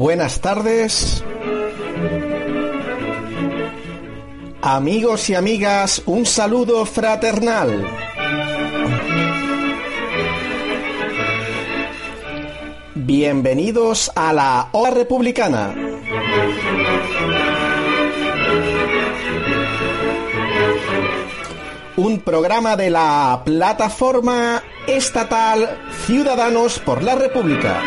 Buenas tardes. Amigos y amigas, un saludo fraternal. Bienvenidos a la Hora Republicana. Un programa de la plataforma estatal Ciudadanos por la República.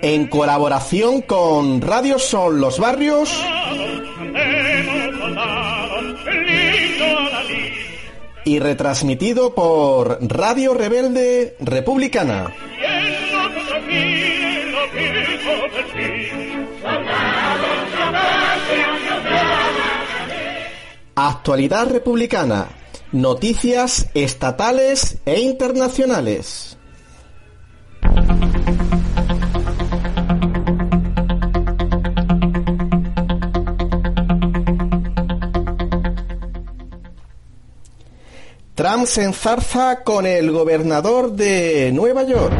En colaboración con Radio Sol Los Barrios y retransmitido por Radio Rebelde Republicana. Actualidad republicana. Noticias estatales e internacionales. Trump se enzarza con el gobernador de Nueva York.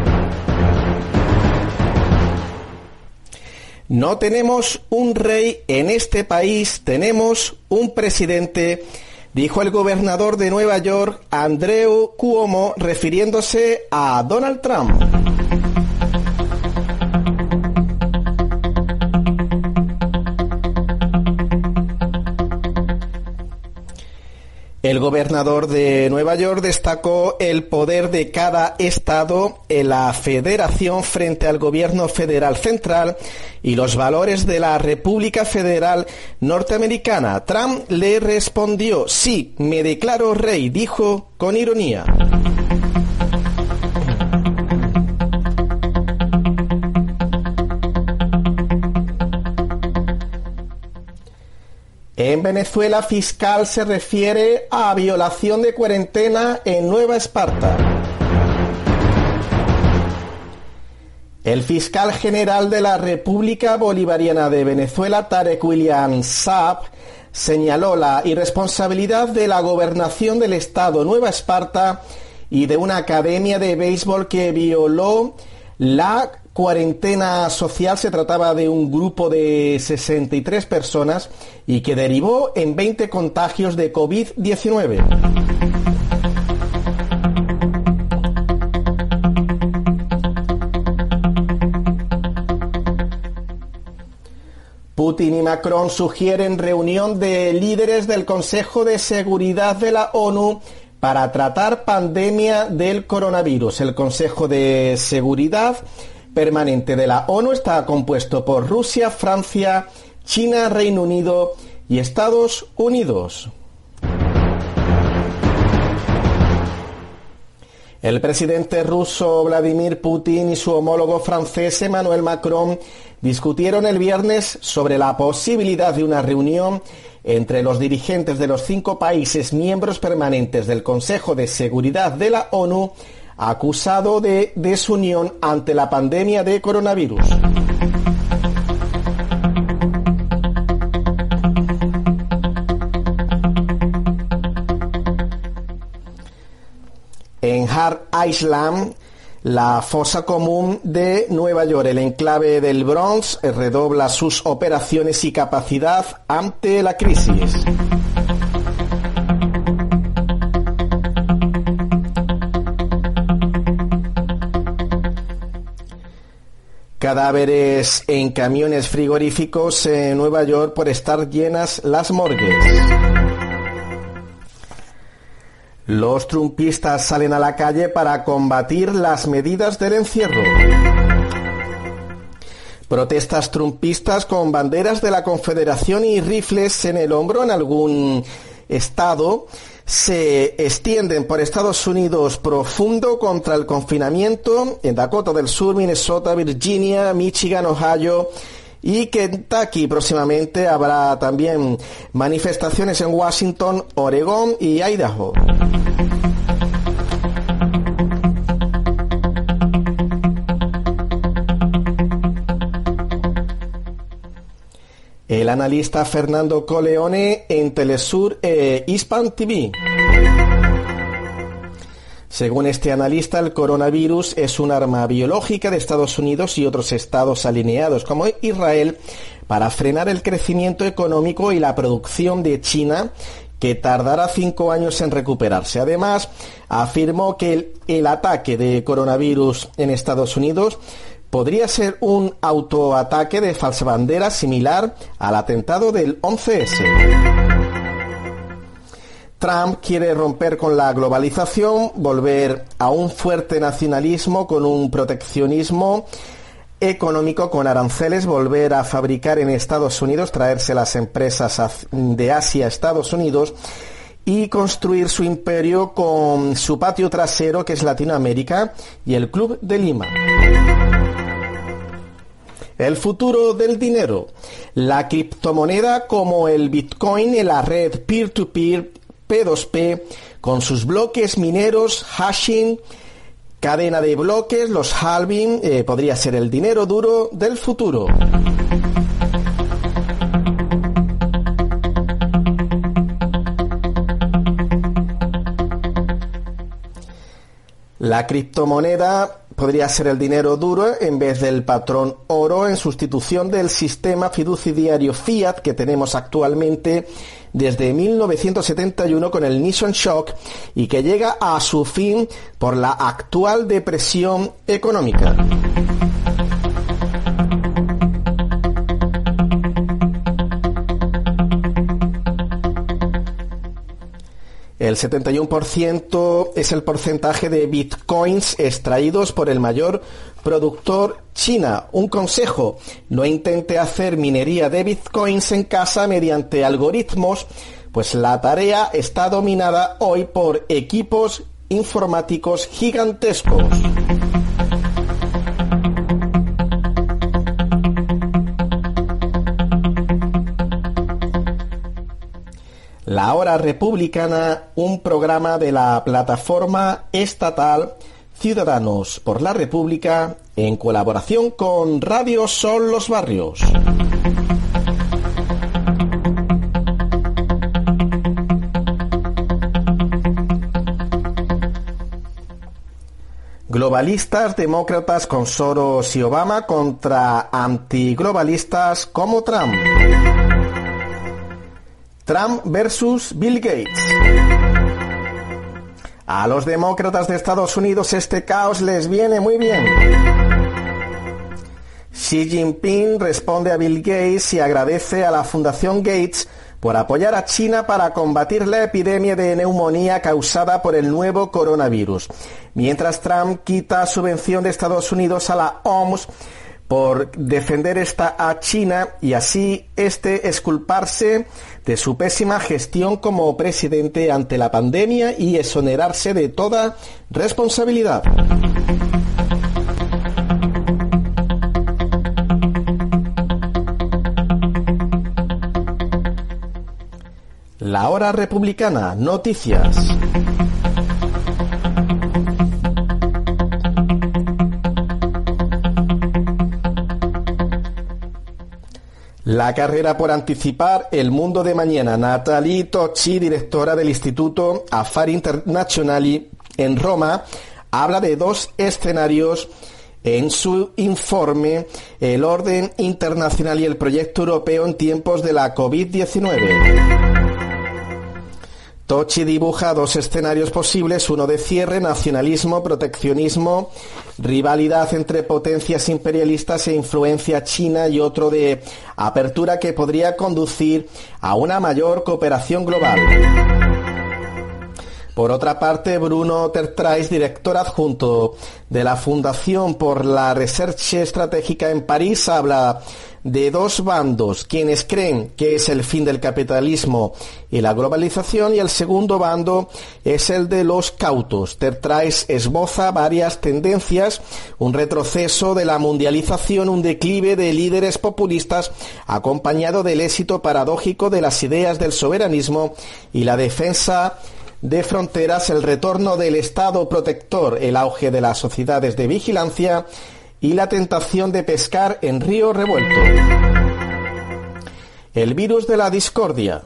No tenemos un rey en este país, tenemos un presidente, dijo el gobernador de Nueva York, Andrew Cuomo, refiriéndose a Donald Trump. El gobernador de Nueva York destacó el poder de cada estado en la federación frente al gobierno federal central y los valores de la República Federal Norteamericana. Trump le respondió, sí, me declaro rey, dijo con ironía. En Venezuela, fiscal se refiere a violación de cuarentena en Nueva Esparta. El fiscal general de la República Bolivariana de Venezuela, Tarek William Saab, señaló la irresponsabilidad de la gobernación del estado Nueva Esparta y de una academia de béisbol que violó la cuarentena social se trataba de un grupo de 63 personas y que derivó en 20 contagios de COVID-19. Putin y Macron sugieren reunión de líderes del Consejo de Seguridad de la ONU para tratar pandemia del coronavirus. El Consejo de Seguridad permanente de la ONU está compuesto por Rusia, Francia, China, Reino Unido y Estados Unidos. El presidente ruso Vladimir Putin y su homólogo francés Emmanuel Macron discutieron el viernes sobre la posibilidad de una reunión entre los dirigentes de los cinco países miembros permanentes del Consejo de Seguridad de la ONU acusado de desunión ante la pandemia de coronavirus. En Hard Island, la fosa común de Nueva York, el enclave del Bronx, redobla sus operaciones y capacidad ante la crisis. Cadáveres en camiones frigoríficos en Nueva York por estar llenas las morgues. Los trumpistas salen a la calle para combatir las medidas del encierro. Protestas trumpistas con banderas de la Confederación y rifles en el hombro en algún estado se extienden por Estados Unidos profundo contra el confinamiento en Dakota del Sur, Minnesota, Virginia, Michigan, Ohio y Kentucky. Próximamente habrá también manifestaciones en Washington, Oregón y Idaho. El analista Fernando Coleone en Telesur e Hispan TV. Según este analista, el coronavirus es un arma biológica de Estados Unidos y otros estados alineados como Israel para frenar el crecimiento económico y la producción de China que tardará cinco años en recuperarse. Además, afirmó que el, ataque de coronavirus en Estados Unidos podría ser un autoataque de falsa bandera similar al atentado del 11S. Trump quiere romper con la globalización, volver a un fuerte nacionalismo con un proteccionismo económico con aranceles, volver a fabricar en Estados Unidos, traerse las empresas de Asia a Estados Unidos y construir su imperio con su patio trasero que es Latinoamérica y el Club de Lima. El futuro del dinero. La criptomoneda como el Bitcoin en la red peer-to-peer P2P con sus bloques mineros, hashing, Cadena de bloques, los halving, eh, podría ser el dinero duro del futuro. La criptomoneda podría ser el dinero duro en vez del patrón oro en sustitución del sistema fiduciario fiat que tenemos actualmente desde 1971 con el Nissan Shock y que llega a su fin por la actual depresión económica. El 71% es el porcentaje de bitcoins extraídos por el mayor productor China. Un consejo, no intente hacer minería de bitcoins en casa mediante algoritmos, pues la tarea está dominada hoy por equipos informáticos gigantescos. La Hora Republicana, un programa de la plataforma estatal Ciudadanos por la República en colaboración con Radio Sol Los Barrios. Globalistas, demócratas con Soros y Obama contra antiglobalistas como Trump. Trump versus Bill Gates. A los demócratas de Estados Unidos este caos les viene muy bien. Xi Jinping responde a Bill Gates y agradece a la Fundación Gates por apoyar a China para combatir la epidemia de neumonía causada por el nuevo coronavirus, mientras Trump quita subvención de Estados Unidos a la OMS por defender esta a China y así este esculparse de su pésima gestión como presidente ante la pandemia y exonerarse de toda responsabilidad. La hora republicana, noticias. La carrera por anticipar el mundo de mañana. Natalie Tocci, directora del Instituto Affari Internazionali en Roma, habla de dos escenarios en su informe El orden internacional y el proyecto europeo en tiempos de la COVID-19. Tochi dibuja dos escenarios posibles, uno de cierre, nacionalismo, proteccionismo, rivalidad entre potencias imperialistas e influencia china y otro de apertura que podría conducir a una mayor cooperación global. Por otra parte, Bruno Tertrais, director adjunto de la Fundación por la Research Estratégica en París, habla de dos bandos, quienes creen que es el fin del capitalismo y la globalización, y el segundo bando es el de los cautos. Tertrais esboza varias tendencias, un retroceso de la mundialización, un declive de líderes populistas, acompañado del éxito paradójico de las ideas del soberanismo y la defensa de fronteras, el retorno del Estado protector, el auge de las sociedades de vigilancia, y la tentación de pescar en río revuelto. El virus de la discordia.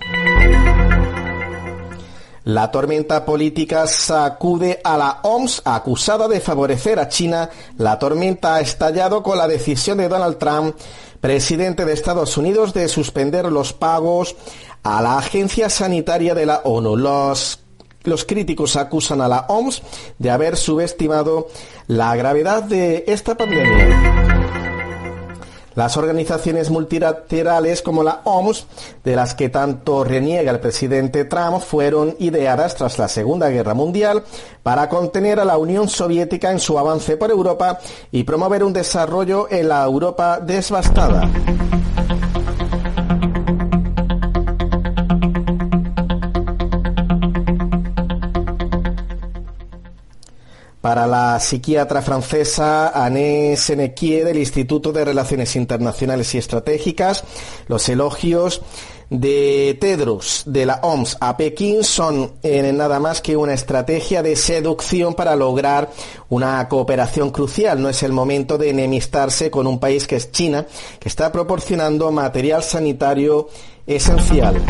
La tormenta política sacude a la OMS acusada de favorecer a China. La tormenta ha estallado con la decisión de Donald Trump, presidente de Estados Unidos, de suspender los pagos a la Agencia Sanitaria de la ONU. Los, los críticos acusan a la OMS de haber subestimado la gravedad de esta pandemia. Las organizaciones multilaterales como la OMS, de las que tanto reniega el presidente Trump, fueron ideadas tras la Segunda Guerra Mundial para contener a la Unión Soviética en su avance por Europa y promover un desarrollo en la Europa devastada. Para la psiquiatra francesa Anne Senequier del Instituto de Relaciones Internacionales y Estratégicas, los elogios de Tedros de la OMS a Pekín son eh, nada más que una estrategia de seducción para lograr una cooperación crucial. No es el momento de enemistarse con un país que es China, que está proporcionando material sanitario esencial.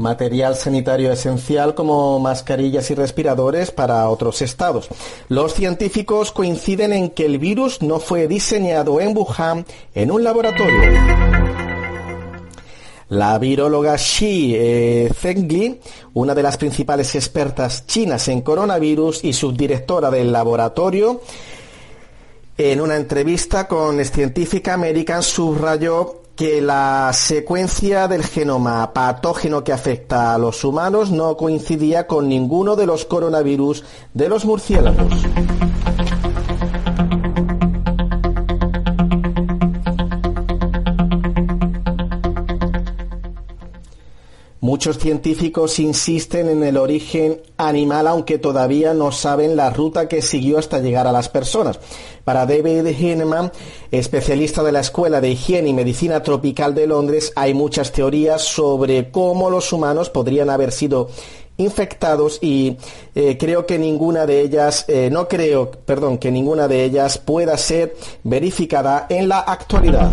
Material sanitario esencial como mascarillas y respiradores para otros estados. Los científicos coinciden en que el virus no fue diseñado en Wuhan en un laboratorio. La viróloga Xi eh, Zhengli, una de las principales expertas chinas en coronavirus y subdirectora del laboratorio, en una entrevista con Scientific American subrayó que la secuencia del genoma patógeno que afecta a los humanos no coincidía con ninguno de los coronavirus de los murciélagos. Muchos científicos insisten en el origen animal, aunque todavía no saben la ruta que siguió hasta llegar a las personas. Para David Hinman, especialista de la Escuela de Higiene y Medicina Tropical de Londres, hay muchas teorías sobre cómo los humanos podrían haber sido infectados y eh, creo que ninguna de ellas, eh, no creo, perdón, que ninguna de ellas pueda ser verificada en la actualidad.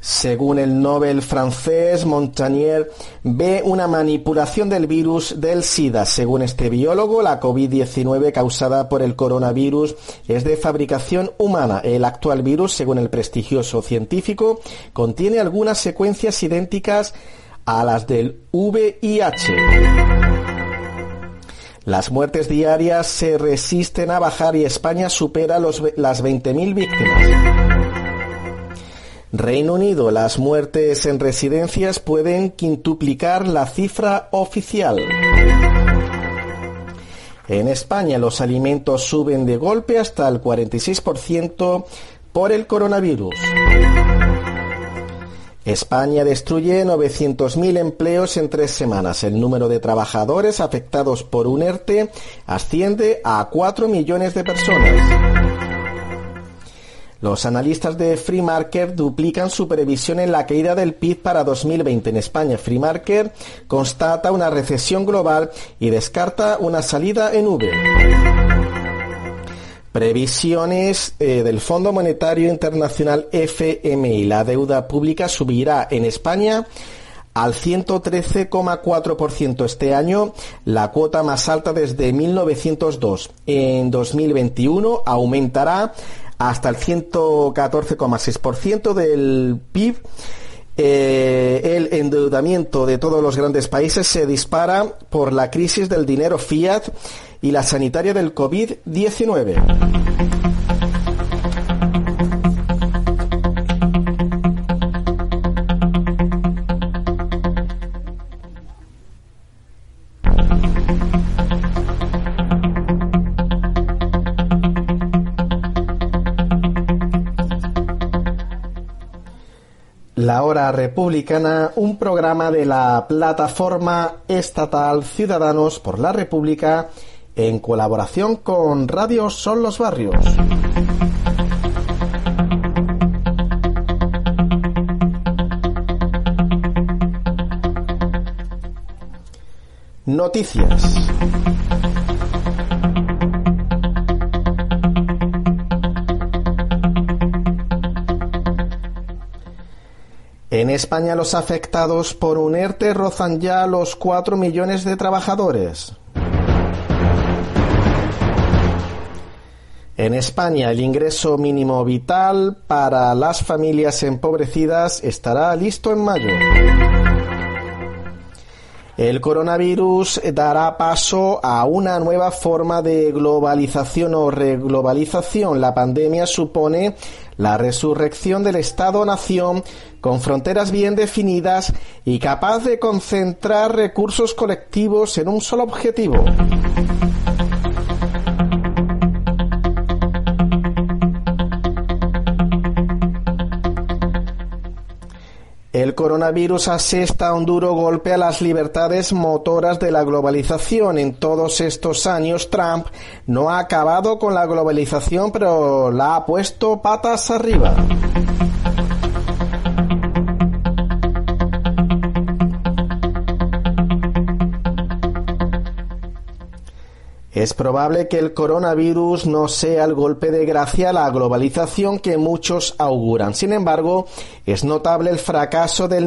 Según el Nobel francés, Montagnier ve una manipulación del virus del SIDA. Según este biólogo, la COVID-19 causada por el coronavirus es de fabricación humana. El actual virus, según el prestigioso científico, contiene algunas secuencias idénticas a las del VIH. Las muertes diarias se resisten a bajar y España supera los, las 20.000 víctimas. Reino Unido, las muertes en residencias pueden quintuplicar la cifra oficial. En España los alimentos suben de golpe hasta el 46% por el coronavirus. España destruye 900.000 empleos en tres semanas. El número de trabajadores afectados por un ERTE asciende a 4 millones de personas. Los analistas de Free Market duplican su previsión en la caída del PIB para 2020 en España. Free Market constata una recesión global y descarta una salida en V. Previsiones eh, del Fondo Monetario Internacional FMI. La deuda pública subirá en España al 113,4% este año, la cuota más alta desde 1902. En 2021 aumentará hasta el 114,6% del PIB. Eh, el endeudamiento de todos los grandes países se dispara por la crisis del dinero fiat y la sanitaria del COVID-19. Hora Republicana, un programa de la plataforma estatal Ciudadanos por la República en colaboración con Radio Son los Barrios. Noticias. En España los afectados por un ERTE rozan ya los 4 millones de trabajadores. En España el ingreso mínimo vital para las familias empobrecidas estará listo en mayo. El coronavirus dará paso a una nueva forma de globalización o reglobalización. La pandemia supone la resurrección del Estado-nación con fronteras bien definidas y capaz de concentrar recursos colectivos en un solo objetivo. El coronavirus asesta un duro golpe a las libertades motoras de la globalización. En todos estos años Trump no ha acabado con la globalización, pero la ha puesto patas arriba. Es probable que el coronavirus no sea el golpe de gracia a la globalización que muchos auguran. Sin embargo, es notable el fracaso del,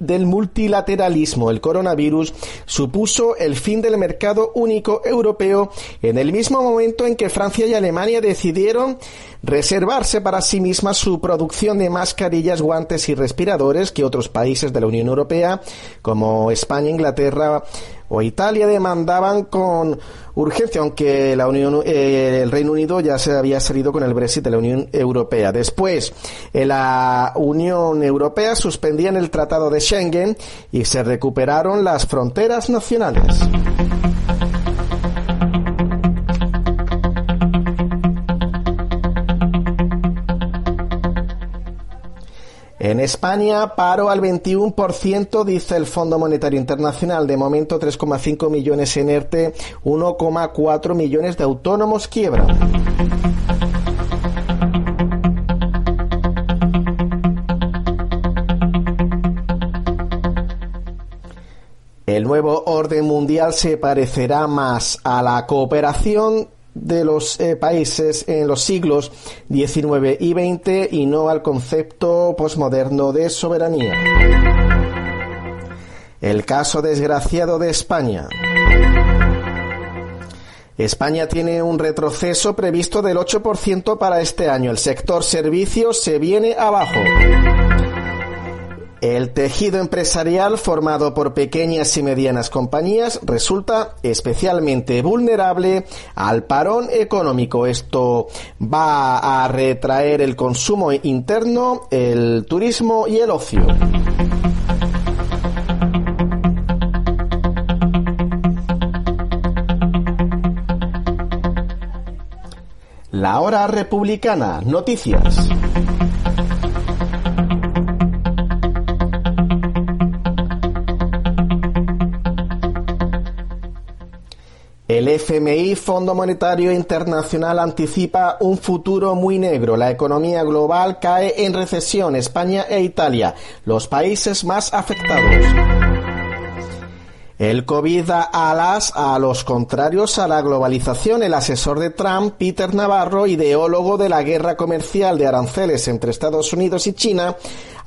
del multilateralismo. El coronavirus supuso el fin del mercado único europeo en el mismo momento en que Francia y Alemania decidieron reservarse para sí mismas su producción de mascarillas, guantes y respiradores que otros países de la Unión Europea, como España, Inglaterra, o Italia demandaban con urgencia, aunque la Unión, eh, el Reino Unido ya se había salido con el Brexit de la Unión Europea. Después, la Unión Europea suspendían el Tratado de Schengen y se recuperaron las fronteras nacionales. En España, paro al 21%, dice el Fondo Monetario Internacional. De momento, 3,5 millones en ERTE, 1,4 millones de autónomos quiebran. El nuevo orden mundial se parecerá más a la cooperación de los eh, países en los siglos XIX y XX y no al concepto posmoderno de soberanía. El caso desgraciado de España. España tiene un retroceso previsto del 8% para este año. El sector servicios se viene abajo. El tejido empresarial formado por pequeñas y medianas compañías resulta especialmente vulnerable al parón económico. Esto va a retraer el consumo interno, el turismo y el ocio. La hora republicana. Noticias. El FMI, Fondo Monetario Internacional, anticipa un futuro muy negro. La economía global cae en recesión. España e Italia, los países más afectados. El COVID da alas a los contrarios a la globalización. El asesor de Trump, Peter Navarro, ideólogo de la guerra comercial de aranceles entre Estados Unidos y China,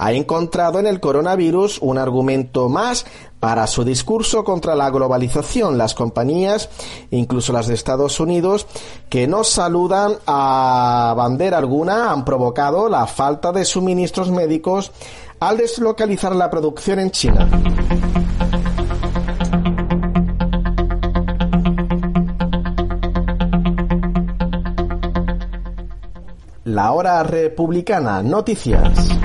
ha encontrado en el coronavirus un argumento más para su discurso contra la globalización. Las compañías, incluso las de Estados Unidos, que no saludan a bandera alguna, han provocado la falta de suministros médicos al deslocalizar la producción en China. La hora republicana. Noticias.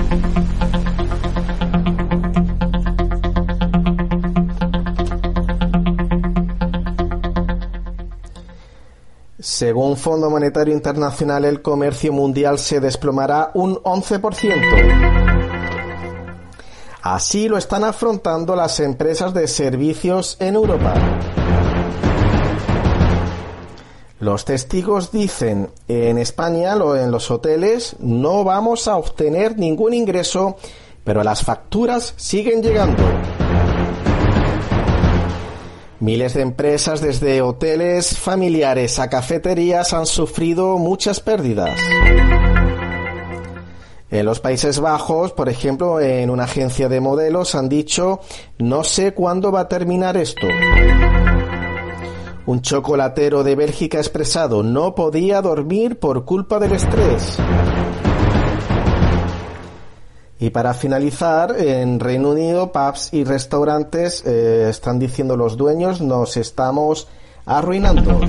Según Fondo Monetario Internacional, el comercio mundial se desplomará un 11%. Así lo están afrontando las empresas de servicios en Europa. Los testigos dicen, en España, en los hoteles, no vamos a obtener ningún ingreso, pero las facturas siguen llegando. Miles de empresas, desde hoteles familiares a cafeterías, han sufrido muchas pérdidas. En los Países Bajos, por ejemplo, en una agencia de modelos han dicho no sé cuándo va a terminar esto. Un chocolatero de Bélgica ha expresado no podía dormir por culpa del estrés. Y para finalizar, en Reino Unido, pubs y restaurantes eh, están diciendo los dueños nos estamos arruinando.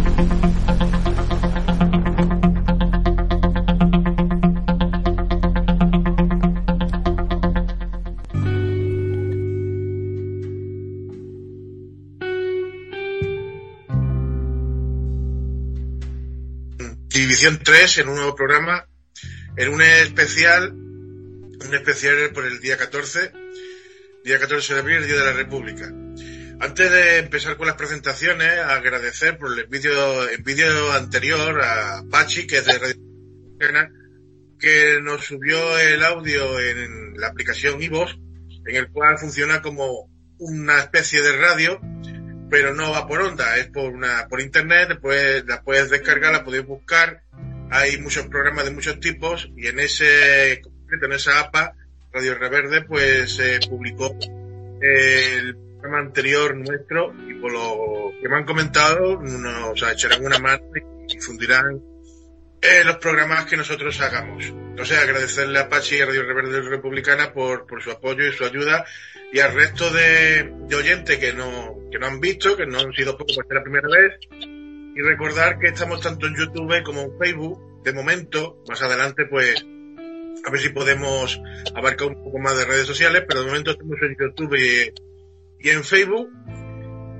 División 3 en un nuevo programa, en un especial, un especial por el día 14, día 14 de abril, Día de la República. Antes de empezar con las presentaciones, agradecer por el vídeo, el vídeo anterior a Pachi, que es de Radio que nos subió el audio en la aplicación iVoox, en el cual funciona como una especie de radio pero no va por onda, es por una por internet, después la puedes descargar, la puedes buscar. Hay muchos programas de muchos tipos y en ese en esa APA Radio Reverde pues se publicó el programa anterior nuestro y por lo que me han comentado nos echarán una mano y difundirán eh, los programas que nosotros hagamos. Entonces agradecerle a Pachi y a Radio Reverde Republicana por, por su apoyo y su ayuda y al resto de, oyentes que no, que no han visto, que no han sido pocos por la primera vez, y recordar que estamos tanto en YouTube como en Facebook, de momento, más adelante pues a ver si podemos abarcar un poco más de redes sociales, pero de momento estamos en YouTube y, en Facebook.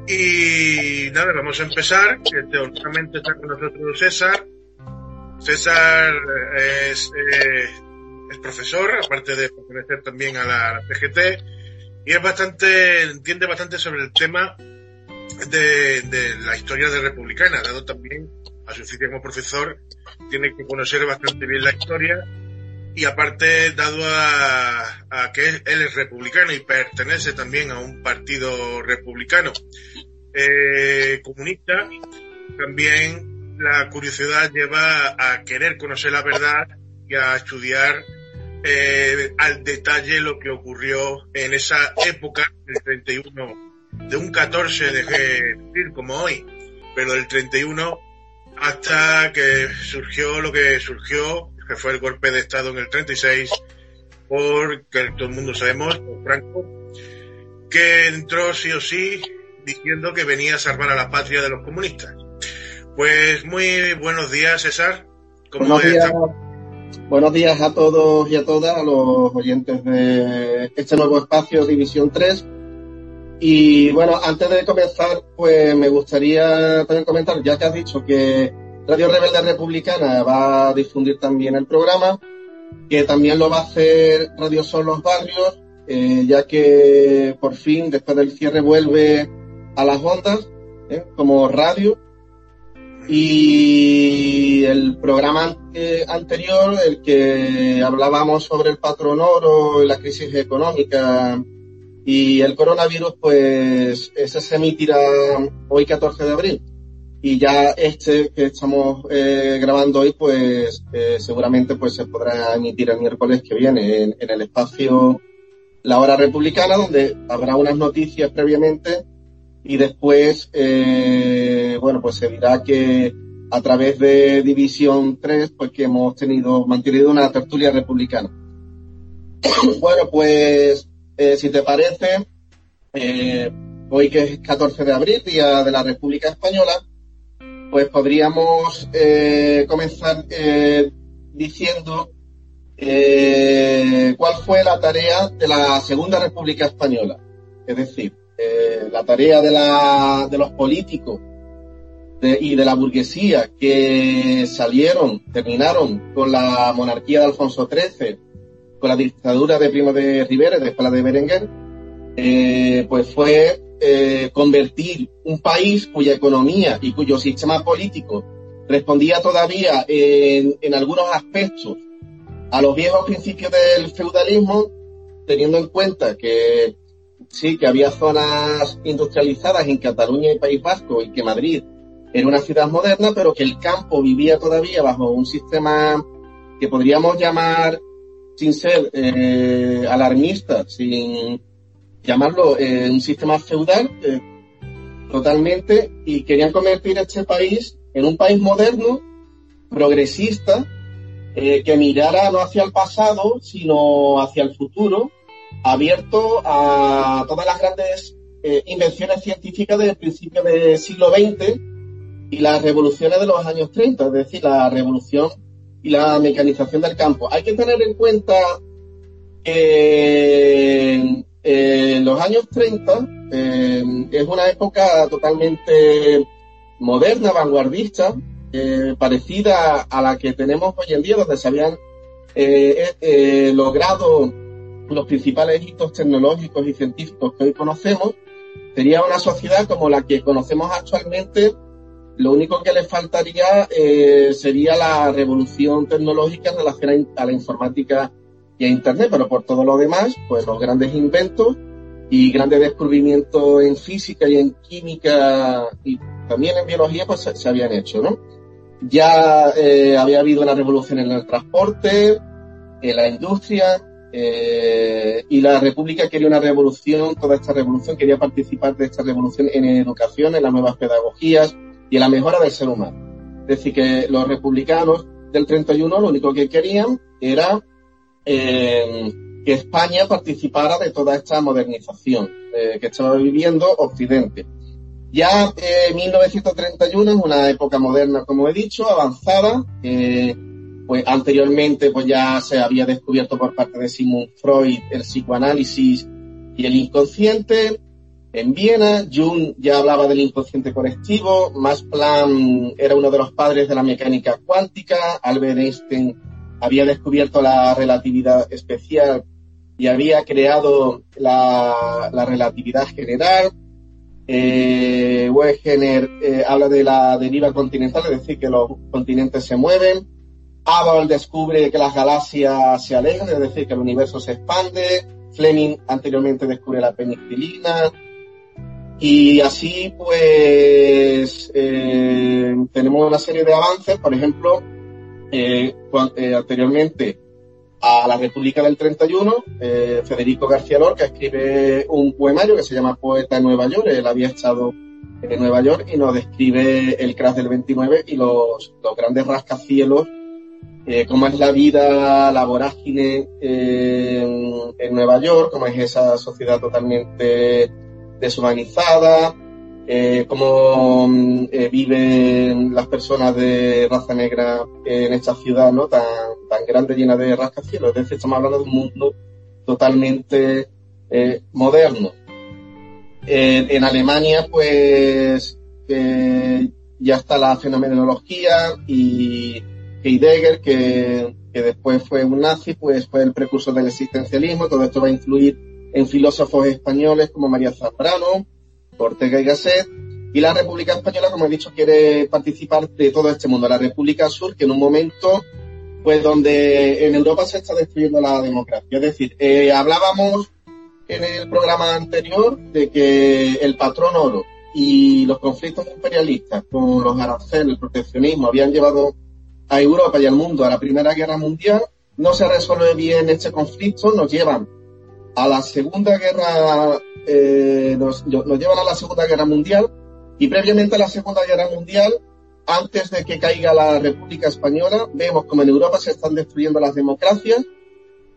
Y nada, vamos a empezar, teóricamente está con nosotros César. César es, eh, es profesor, aparte de pertenecer también a la, PGT y es bastante, entiende bastante sobre el tema de, la historia de republicana, dado también a su oficio como profesor, tiene que conocer bastante bien la historia y aparte, dado a, que él es republicano y pertenece también a un partido republicano eh, comunista, también la curiosidad lleva a querer conocer la verdad y a estudiar eh, al detalle lo que ocurrió en esa época, del 31, de un 14 de decir como hoy, pero del 31 hasta que surgió lo que surgió, que fue el golpe de Estado en el 36, porque todo el mundo sabemos, por Franco, que entró sí o sí diciendo que venía a salvar a la patria de los comunistas. Pues muy buenos días, César. ¿Cómo Buenos días a todos y a todas, a los oyentes de este nuevo espacio División 3. Y bueno, antes de comenzar, pues me gustaría también comentar, ya que has dicho que Radio Rebelde Republicana va a difundir también el programa, que también lo va a hacer Radio Son los Barrios, eh, ya que por fin, después del cierre, vuelve a las ondas ¿eh? como radio y el programa anterior, el que hablábamos sobre el patrón oro, la crisis económica y el coronavirus, pues ese se emitirá hoy 14 de abril. Y ya este que estamos eh, grabando hoy, pues eh, seguramente pues se podrá emitir el miércoles que viene en, el espacio La Hora Republicana, donde habrá unas noticias previamente y después, eh, bueno, pues se dirá que a través de División 3, pues que hemos tenido, mantenido una tertulia republicana. bueno, pues, eh, si te parece, eh, hoy que es 14 de abril, Día de la República Española, pues podríamos comenzar diciendo cuál fue la tarea de la Segunda República Española. Es decir, eh, la tarea de, la, de los políticos y de la burguesía que salieron, terminaron con la monarquía de Alfonso XIII, con la dictadura de Primo de Rivera, después la de Berenguer, eh, pues fue eh, convertir un país cuya economía y cuyo sistema político respondía todavía en, algunos aspectos a los viejos principios del feudalismo, teniendo en cuenta que sí, que había zonas industrializadas en Cataluña y País Vasco y que Madrid era una ciudad moderna, pero que el campo vivía todavía bajo un sistema que podríamos llamar, sin ser eh, alarmista, sin llamarlo eh, un sistema feudal, eh, totalmente, y querían convertir este país en un país moderno, progresista, que mirara no hacia el pasado, sino hacia el futuro, abierto a todas las grandes invenciones científicas del principio del siglo XX y las revoluciones de los años 30, es decir, la revolución y la mecanización del campo. Hay que tener en cuenta que en los años 30 eh, es una época totalmente moderna, vanguardista, eh, parecida a la que tenemos hoy en día, donde se habían eh, logrado los principales hitos tecnológicos y científicos que hoy conocemos. Sería una sociedad como la que conocemos actualmente lo único que le faltaría eh, sería la revolución tecnológica en relación a, la informática y a Internet, pero por todo lo demás, pues los grandes inventos y grandes descubrimientos en física y en química y también en biología, pues se, habían hecho, ¿no? Ya eh, había habido una revolución en el transporte, en la industria, eh, y la República quería una revolución, toda esta revolución, quería participar de esta revolución en educación, en las nuevas pedagogías, y en la mejora del ser humano. Es decir, que los republicanos del 31 lo único que querían era que España participara de toda esta modernización eh, que estaba viviendo Occidente. Ya eh, 1931 es una época moderna, como he dicho, avanzada. Pues anteriormente pues ya se había descubierto por parte de Sigmund Freud el psicoanálisis y el inconsciente. En Viena, Jung ya hablaba del inconsciente colectivo, Max Planck era uno de los padres de la mecánica cuántica, Albert Einstein había descubierto la relatividad especial y había creado la, relatividad general. Eh, Wegener eh, habla de la deriva continental, es decir, que los continentes se mueven. Abel descubre que las galaxias se alejan, es decir, que el universo se expande. Fleming anteriormente descubre la penicilina. Y así, pues, eh, tenemos una serie de avances, por ejemplo, eh, eh, anteriormente a la República del 31, Federico García Lorca escribe un poemario que se llama Poeta en Nueva York. Él había estado en Nueva York y nos describe el crash del 29 y los, los grandes rascacielos, cómo es la vida, la vorágine en Nueva York, cómo es esa sociedad totalmente deshumanizada, eh, cómo mm, eh, viven las personas de raza negra en esta ciudad no tan, tan grande, llena de rascacielos. Es decir, estamos hablando de un mundo totalmente eh, moderno. en Alemania, pues, ya está la fenomenología y Heidegger, que, que después fue un nazi, pues fue el precursor del existencialismo. Todo esto va a influir en filósofos españoles como María Zambrano, Ortega y Gasset, y la República Española, como he dicho, quiere participar de todo este mundo. La República Sur, que en un momento, pues donde en Europa se está destruyendo la democracia. Es decir, eh, hablábamos en el programa anterior de que el patrón oro y los conflictos imperialistas con los aranceles, el proteccionismo, habían llevado a Europa y al mundo a la Primera Guerra Mundial. No se resuelve bien este conflicto, nos llevan a la Segunda Guerra, eh, nos, llevan a la Segunda Guerra Mundial y previamente a la Segunda Guerra Mundial, antes de que caiga la República Española, vemos como en Europa se están destruyendo las democracias,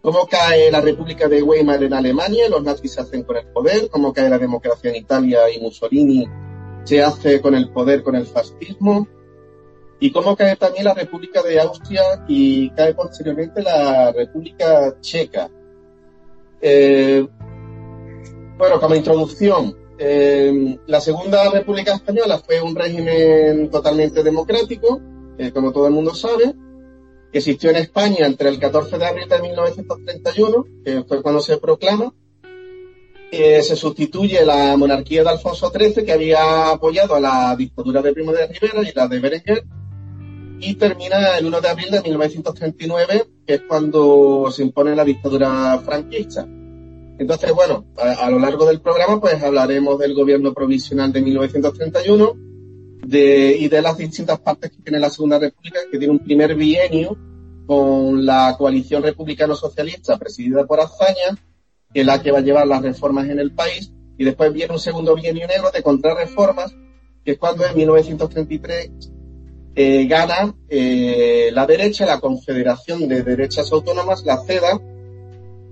cómo cae la República de Weimar en Alemania, los nazis se hacen con el poder, cómo cae la democracia en Italia y Mussolini se hace con el poder, con el fascismo, y cómo cae también la República de Austria y cae posteriormente la República Checa. Eh, bueno, como introducción, eh, la Segunda República Española fue un régimen totalmente democrático, eh, como todo el mundo sabe, que existió en España entre el 14 de abril de 1931, que fue cuando se proclama, se sustituye la monarquía de Alfonso XIII, que había apoyado a la dictadura de Primo de Rivera y la de Berenguer, y termina el 1 de abril de 1939, que es cuando se impone la dictadura franquista. Entonces, bueno, a, lo largo del programa pues hablaremos del gobierno provisional de 1931 de, y de las distintas partes que tiene la Segunda República, que tiene un primer bienio con la coalición republicano-socialista presidida por Azaña, que es la que va a llevar las reformas en el país, y después viene un segundo bienio negro de contrarreformas, que es cuando en 1933 eh, gana eh, la derecha, la Confederación de Derechas Autónomas, la CEDA,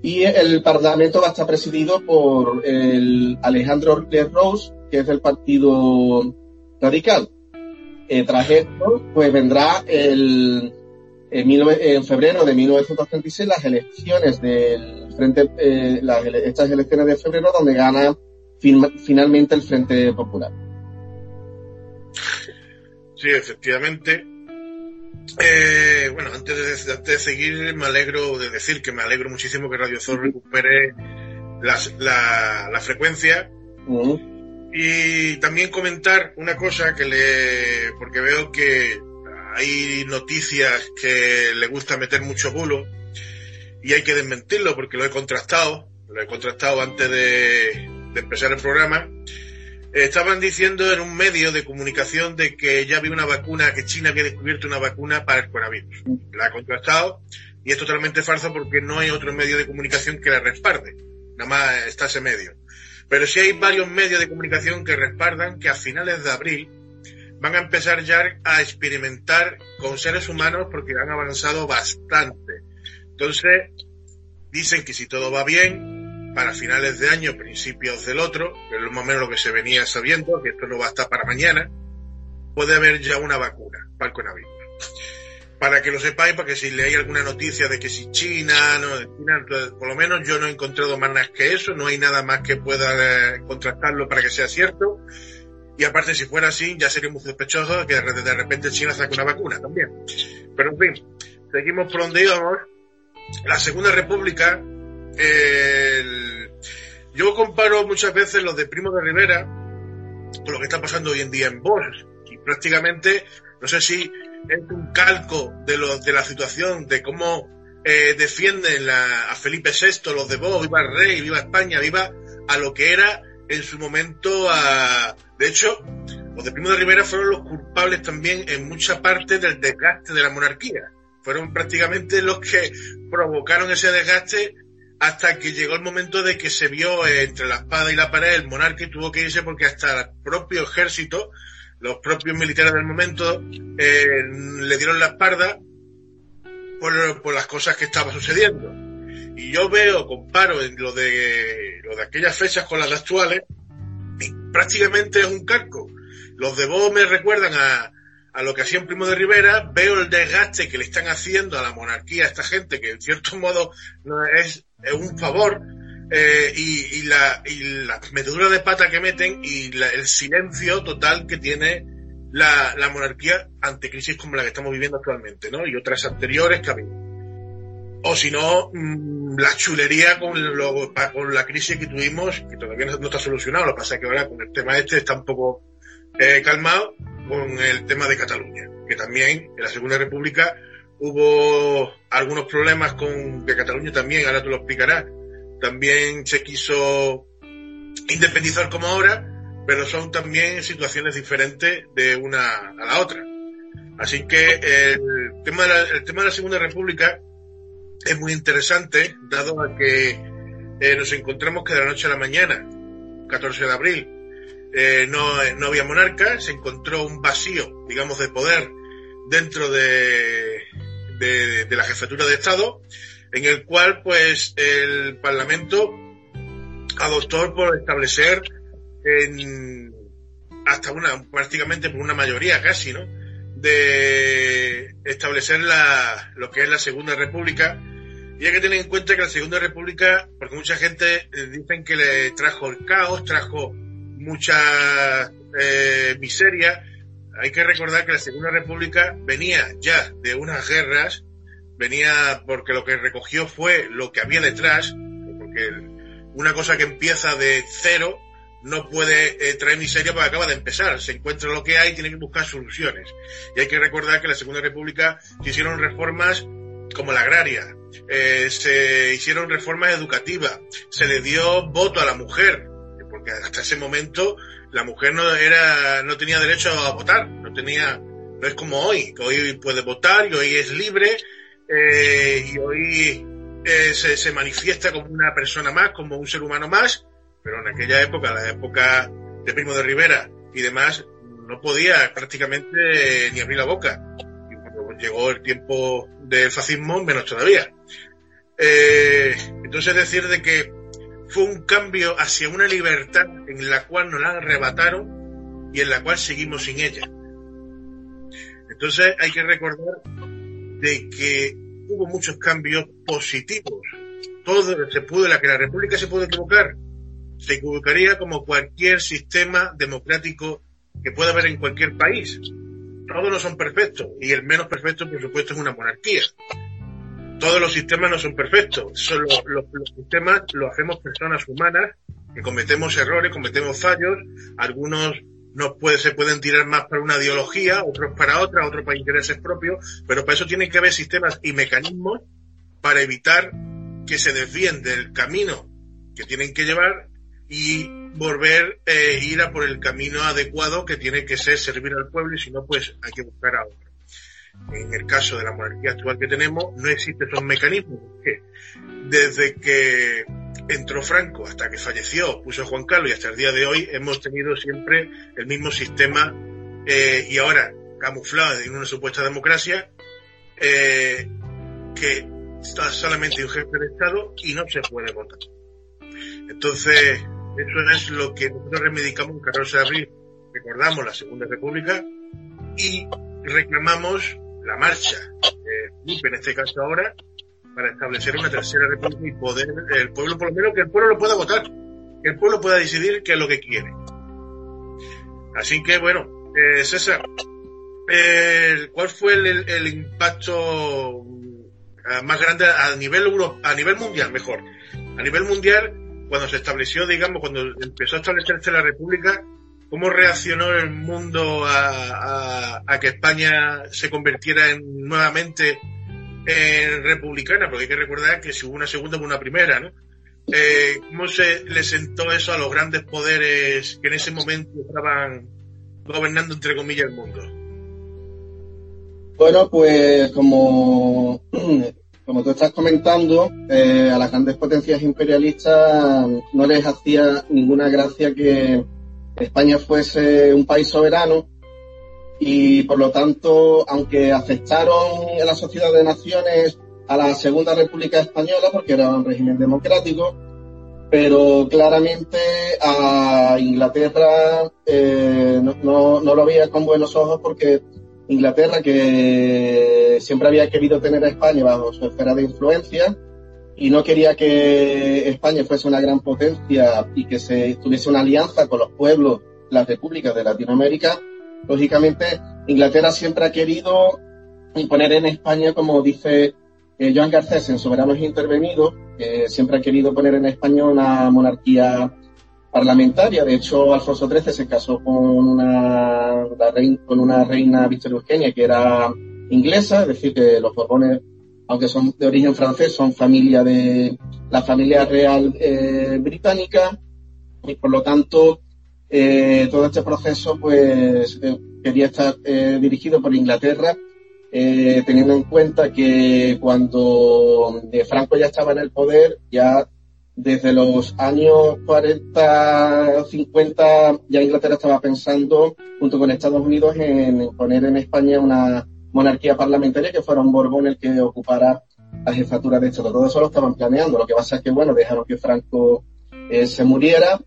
y el Parlamento va a estar presidido por el Alejandro Rose, que es del Partido Radical. Eh, tras esto, pues vendrá el, en, febrero de 1936 las elecciones del Frente, eh, las, estas elecciones de febrero donde gana finalmente el Frente Popular. Sí, efectivamente. Eh, bueno, antes de, de, seguir, me alegro de decir que me alegro muchísimo que Radio recupere la, la, frecuencia. Y también comentar una cosa que le. porque veo que hay noticias que le gusta meter mucho bulo y hay que desmentirlo porque lo he contrastado. Lo he contrastado antes de, de empezar el programa estaban diciendo en un medio de comunicación de que ya había una vacuna, que China había descubierto una vacuna para el coronavirus. La ha contrastado y es totalmente falso porque no hay otro medio de comunicación que la respalde. Nada más está ese medio. Pero sí hay varios medios de comunicación que respaldan que a finales de abril van a empezar ya a experimentar con seres humanos porque han avanzado bastante. Entonces, dicen que si todo va bien, para finales de año, principios del otro, que es más o menos lo que se venía sabiendo, que esto no va a estar para mañana, puede haber ya una vacuna para el coronavirus. Para que lo sepáis, para que si leáis alguna noticia de que si China, no, China, por lo menos yo no he encontrado más nada que eso, no hay nada más que pueda eh, contrastarlo para que sea cierto. Y aparte, si fuera así, ya sería muy sospechoso que de repente China saque una vacuna también. Pero en fin, seguimos por donde íbamos. La Segunda República yo comparo muchas veces los de Primo de Rivera con lo que está pasando hoy en día en Vox. Y prácticamente, no sé si es un calco de, lo, de la situación, de cómo eh, defienden a Felipe VI, los de Vox, viva el rey, viva España, viva a lo que era en su momento. De hecho, los de Primo de Rivera fueron los culpables también en mucha parte del desgaste de la monarquía. Fueron prácticamente los que provocaron ese desgaste hasta que llegó el momento de que se vio entre la espada y la pared el monarca y tuvo que irse porque hasta el propio ejército, los propios militares del momento, eh, le dieron la espalda por, las cosas que estaban sucediendo. Y yo veo, comparo en lo de, aquellas fechas con las actuales, y prácticamente es un carco. Los de vos me recuerdan a, a lo que hacía Primo de Rivera, veo el desgaste que le están haciendo a la monarquía a esta gente, que en cierto modo no es, un favor, eh, y, la, y la metedura de pata que meten y el silencio total que tiene la, la, monarquía ante crisis como la que estamos viviendo actualmente, ¿no? Y otras anteriores que ha habido. O si no, mm, la chulería con, lo, con la crisis que tuvimos, que todavía no, está solucionado, lo que pasa es que ahora con el tema este está un poco eh, calmado, con el tema de Cataluña, que también en la Segunda República hubo algunos problemas con de Cataluña también, ahora tú lo explicarás. También se quiso independizar como ahora, pero son también situaciones diferentes de una a la otra. Así que el tema de la, el tema de la Segunda República es muy interesante, dado a que eh, nos encontramos que de la noche a la mañana, 14 de abril, eh, no, no, había monarca, se encontró un vacío, digamos, de poder dentro de, de, la jefatura de Estado, en el cual, pues, el Parlamento adoptó por establecer en, hasta una, prácticamente por una mayoría casi, ¿no? De establecer la, lo que es la Segunda República. Y hay que tener en cuenta que la Segunda República, porque mucha gente eh, dicen que le trajo el caos, trajo mucha eh, miseria. Hay que recordar que la Segunda República venía ya de unas guerras, venía porque lo que recogió fue lo que había detrás, porque una cosa que empieza de cero no puede eh, traer miseria porque acaba de empezar. Se encuentra lo que hay tiene que buscar soluciones. Y hay que recordar que la Segunda República se hicieron reformas como la agraria, eh, se hicieron reformas educativas, se le dio voto a la mujer, porque hasta ese momento la mujer no era, no tenía derecho a votar, no tenía, no es como hoy, que hoy puede votar y hoy es libre eh, y hoy eh, se, se, manifiesta como una persona más, como un ser humano más, pero en aquella época, la época de Primo de Rivera y demás, no podía prácticamente ni abrir la boca. Y cuando llegó el tiempo del fascismo, menos todavía. Eh, entonces decir de que fue un cambio hacia una libertad en la cual nos la arrebataron y en la cual seguimos sin ella. Entonces hay que recordar de que hubo muchos cambios positivos. Todo se pudo, la que la República se pudo equivocar, se equivocaría como cualquier sistema democrático que pueda haber en cualquier país. Todos no son perfectos y el menos perfecto, por supuesto, es una monarquía. Todos los sistemas no son perfectos. Son los, sistemas los hacemos personas humanas que cometemos errores, cometemos fallos. Algunos nos puede, se pueden tirar más para una ideología, otros para otra, otros para intereses propios, pero para eso tienen que haber sistemas y mecanismos para evitar que se desvíen del camino que tienen que llevar y volver eh, ir a por el camino adecuado que tiene que ser servir al pueblo y si no pues hay que buscar a otro. En el caso de la monarquía actual que tenemos no existe esos mecanismos. Desde que entró Franco hasta que falleció, puso Juan Carlos y hasta el día de hoy hemos tenido siempre el mismo sistema eh, y ahora camuflado en una supuesta democracia eh, que está solamente un jefe de Estado y no se puede votar. Entonces, eso es lo que nosotros reivindicamos en 14 de abril. Recordamos la Segunda República y reclamamos la marcha Felipe, en este caso ahora, para establecer una tercera república y poder, el pueblo, por lo menos que el pueblo lo pueda votar, que el pueblo pueda decidir qué es lo que quiere. Así que bueno, eh, César, eh, ¿cuál fue el, el impacto más grande a nivel a nivel mundial, mejor? A nivel mundial, cuando se estableció, digamos, cuando empezó a establecerse la república, ¿Cómo reaccionó el mundo a, que España se convirtiera en, nuevamente en republicana? Porque hay que recordar que si hubo una segunda, hubo una primera, ¿no? Eh, ¿Cómo se le sentó eso a los grandes poderes que en ese momento estaban gobernando, entre comillas, el mundo? Bueno, pues como, como tú estás comentando, eh, a las grandes potencias imperialistas no les hacía ninguna gracia que España fuese un país soberano y por lo tanto, aunque aceptaron en la Sociedad de Naciones a la Segunda República Española porque era un régimen democrático, pero claramente a Inglaterra eh, no, no, no, lo veía con buenos ojos porque Inglaterra, que siempre había querido tener a España bajo su esfera de influencia, y no quería que España fuese una gran potencia y que se tuviese una alianza con los pueblos, las repúblicas de Latinoamérica, lógicamente Inglaterra siempre ha querido imponer en España, como dice eh, Joan Garcés en Soberanos Intervenidos, que siempre ha querido poner en España una monarquía parlamentaria. De hecho, Alfonso XIII se casó con una, reina, con una reina Victoria Eugenia que era inglesa, es decir, que los Borbones aunque son de origen francés, son familia de la familia real eh, británica y por lo tanto eh, todo este proceso pues eh, quería estar dirigido por Inglaterra teniendo en cuenta que cuando Franco ya estaba en el poder ya desde los años 40 50 ya Inglaterra estaba pensando junto con Estados Unidos en poner en España una monarquía parlamentaria que fuera un Borbón el que ocupara la jefatura de Estado. Todo eso lo estaban planeando. Lo que pasa es que, bueno, dejaron que Franco eh, se muriera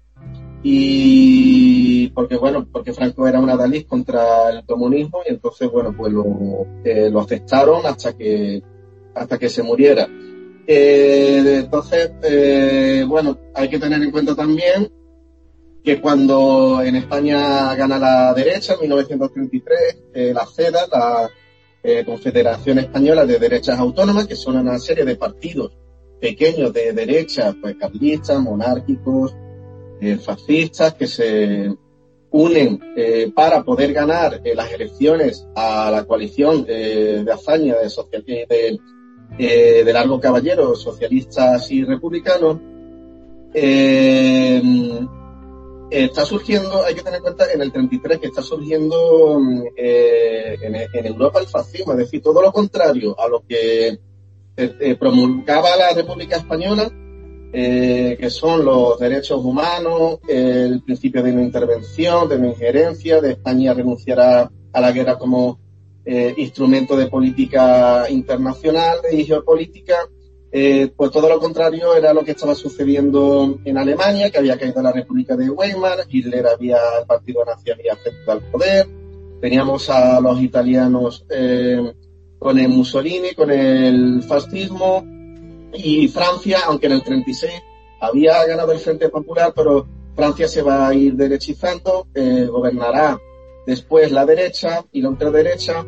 y porque, bueno, porque Franco era una Dalí contra el comunismo y entonces, bueno, pues lo, eh, lo aceptaron hasta que, hasta que se muriera. Eh, entonces, bueno, hay que tener en cuenta también que cuando en España gana la derecha, en 1933, eh, la CEDA, la eh, Confederación Española de Derechas Autónomas, que son una serie de partidos pequeños de derecha, pues carlistas, monárquicos, eh, fascistas, que se unen eh, para poder ganar eh, las elecciones a la coalición de, de hazaña de, de, eh, de largo caballero, socialistas y republicanos, está surgiendo, hay que tener en cuenta en el 33 que está surgiendo eh, en, Europa el fascismo, es decir, todo lo contrario a lo que promulgaba la República Española, que son los derechos humanos, el principio de no intervención, de no injerencia, de España renunciar a la guerra como eh, instrumento de política internacional y geopolítica, eh, pues todo lo contrario era lo que estaba sucediendo en Alemania, que había caído la República de Weimar, Hitler había, el partido nazi había aceptado al poder, teníamos a los italianos eh, con el Mussolini, con el fascismo, y Francia, aunque en el 36 había ganado el Frente Popular, pero Francia se va a ir derechizando, gobernará después la derecha y la ultraderecha.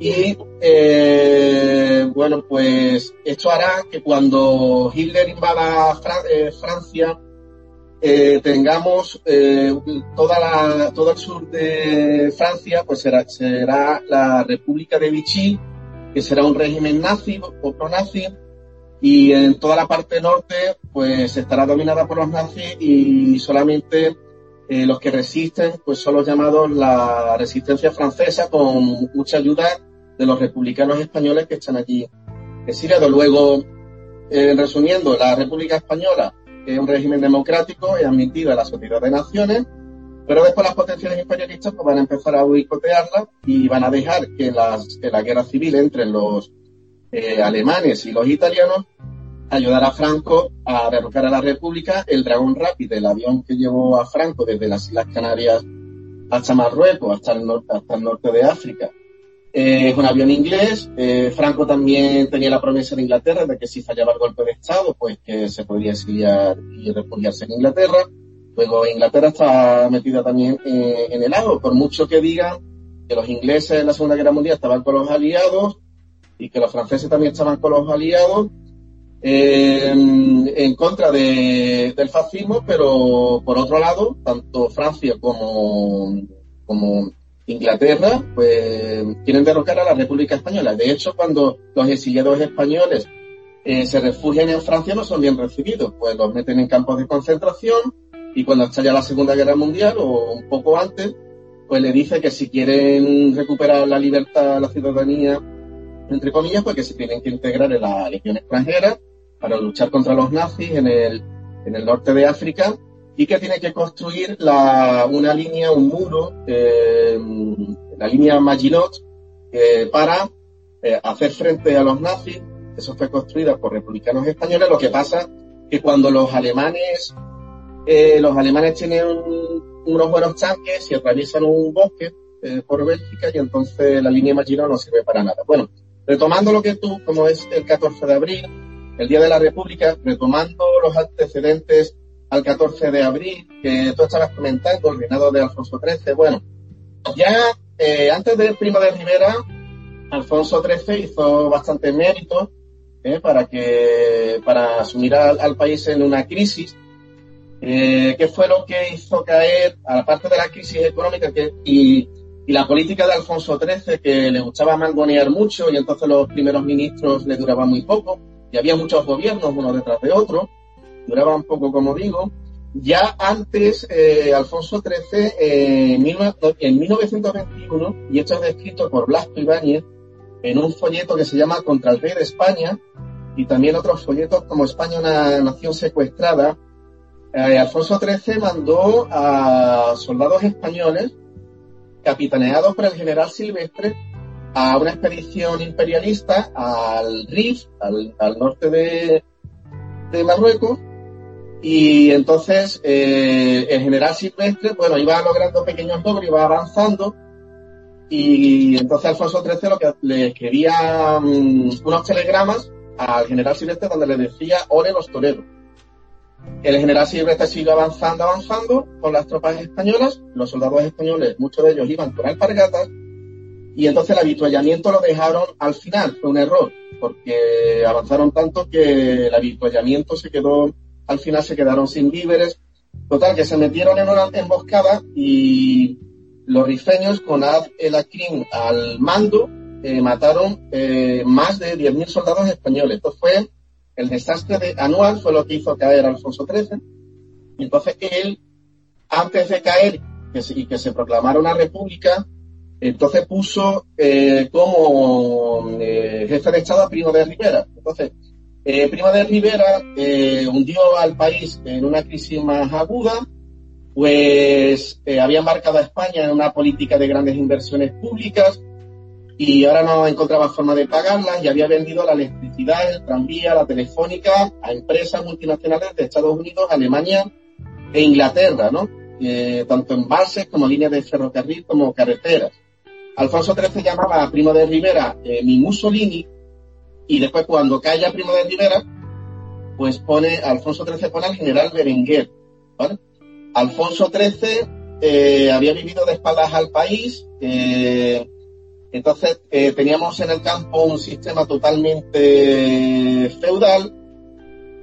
Y eh, bueno, pues esto hará que cuando Hitler invada eh, Francia, eh, tengamos toda la, todo el sur de Francia, pues será, será la República de Vichy, que será un régimen nazi o pro-nazi, y en toda la parte norte, pues estará dominada por los nazis y solamente eh, los que resisten pues son los llamados la resistencia francesa con mucha ayuda de los republicanos españoles que están allí exiliados. Luego, eh, resumiendo, la República Española es un régimen democrático, es admitida a la Sociedad de Naciones, pero después las potencias imperialistas pues, van a empezar a boicotearla y van a dejar que, la guerra civil entre los eh, alemanes y los italianos ayudar a Franco a derrocar a la República. El Dragón Rapid, el avión que llevó a Franco desde las Islas Canarias hasta Marruecos, hasta el norte, hasta el norte de África. Eh, es un avión inglés. Eh, Franco también tenía la promesa de Inglaterra de que si fallaba el golpe de Estado, pues que se podría exiliar y refugiarse en Inglaterra. Luego Inglaterra está metida también eh, en el agua, por mucho que digan que los ingleses en la Segunda Guerra Mundial estaban con los aliados y que los franceses también estaban con los aliados, en contra de, del fascismo, pero por otro lado, tanto Francia como, como Inglaterra, pues quieren derrocar a la República Española. De hecho, cuando los exiliados españoles eh, se refugian en Francia no son bien recibidos, pues los meten en campos de concentración y cuando estalla la Segunda Guerra Mundial o un poco antes, pues le dice que si quieren recuperar la libertad, la ciudadanía, entre comillas, pues que se tienen que integrar en la legión extranjera para luchar contra los nazis en el, en el norte de África y que tiene que construir la, una línea, un muro, eh, la línea Maginot, eh, para eh, hacer frente a los nazis. Eso fue construida por republicanos españoles. Lo que pasa que cuando los alemanes, los alemanes tienen unos buenos tanques y atraviesan un bosque por Bélgica y entonces la línea Maginot no sirve para nada. Bueno, retomando lo que tú, como es el 14 de abril, el Día de la República, retomando los antecedentes al 14 de abril, que tú estabas comentando, el reinado de Alfonso XIII. Bueno, ya eh, antes del Primo de Rivera, Alfonso XIII hizo bastante mérito eh, para que para asumir al, país en una crisis. Eh, ¿Qué fue lo que hizo caer, aparte de la crisis económica que, y, y la política de Alfonso XIII, que le gustaba mangonear mucho y entonces los primeros ministros le duraban muy poco? y había muchos gobiernos uno detrás de otro, duraba un poco como digo. Ya antes, eh, Alfonso XIII, eh, en 1921, y esto es descrito por Blasco Ibáñez, en un folleto que se llama Contra el Rey de España, y también otros folletos como España, una nación secuestrada, eh, Alfonso XIII mandó a soldados españoles, capitaneados por el general Silvestre, a una expedición imperialista al Rif, al, norte de, Marruecos, y entonces eh, el general Silvestre, bueno, iba logrando pequeños logros, iba avanzando, y entonces Alfonso XIII lo que le escribía mm, unos telegramas al general Silvestre donde le decía, ole los toreros. El general Silvestre sigue avanzando, avanzando con las tropas españolas, los soldados españoles, muchos de ellos iban con alpargatas, y entonces el habituallamiento lo dejaron al final, fue un error, porque avanzaron tanto que el habituallamiento se quedó, al final se quedaron sin víveres. Total, que se metieron en una emboscada y los rifeños con Ad el al mando eh, mataron eh, más de 10.000 soldados españoles. Esto fue el desastre de, anual, fue lo que hizo caer Alfonso XIII. Entonces él, antes de caer y que se proclamara una república, entonces puso eh, como jefe de Estado a Primo de Rivera. Entonces, Primo de Rivera hundió al país en una crisis más aguda, pues había embarcado a España en una política de grandes inversiones públicas, y ahora no encontraba forma de pagarlas y había vendido la electricidad, el tranvía, la telefónica a empresas multinacionales de Estados Unidos, Alemania e Inglaterra, ¿no? Eh, tanto en bases como líneas de ferrocarril como carreteras. Alfonso XIII llamaba a Primo de Rivera eh, mi Mussolini y después cuando calla Primo de Rivera, pues pone, Alfonso XIII pone al general Berenguer, ¿vale? Alfonso XIII eh, había vivido de espaldas al país, eh, entonces eh, teníamos en el campo un sistema totalmente feudal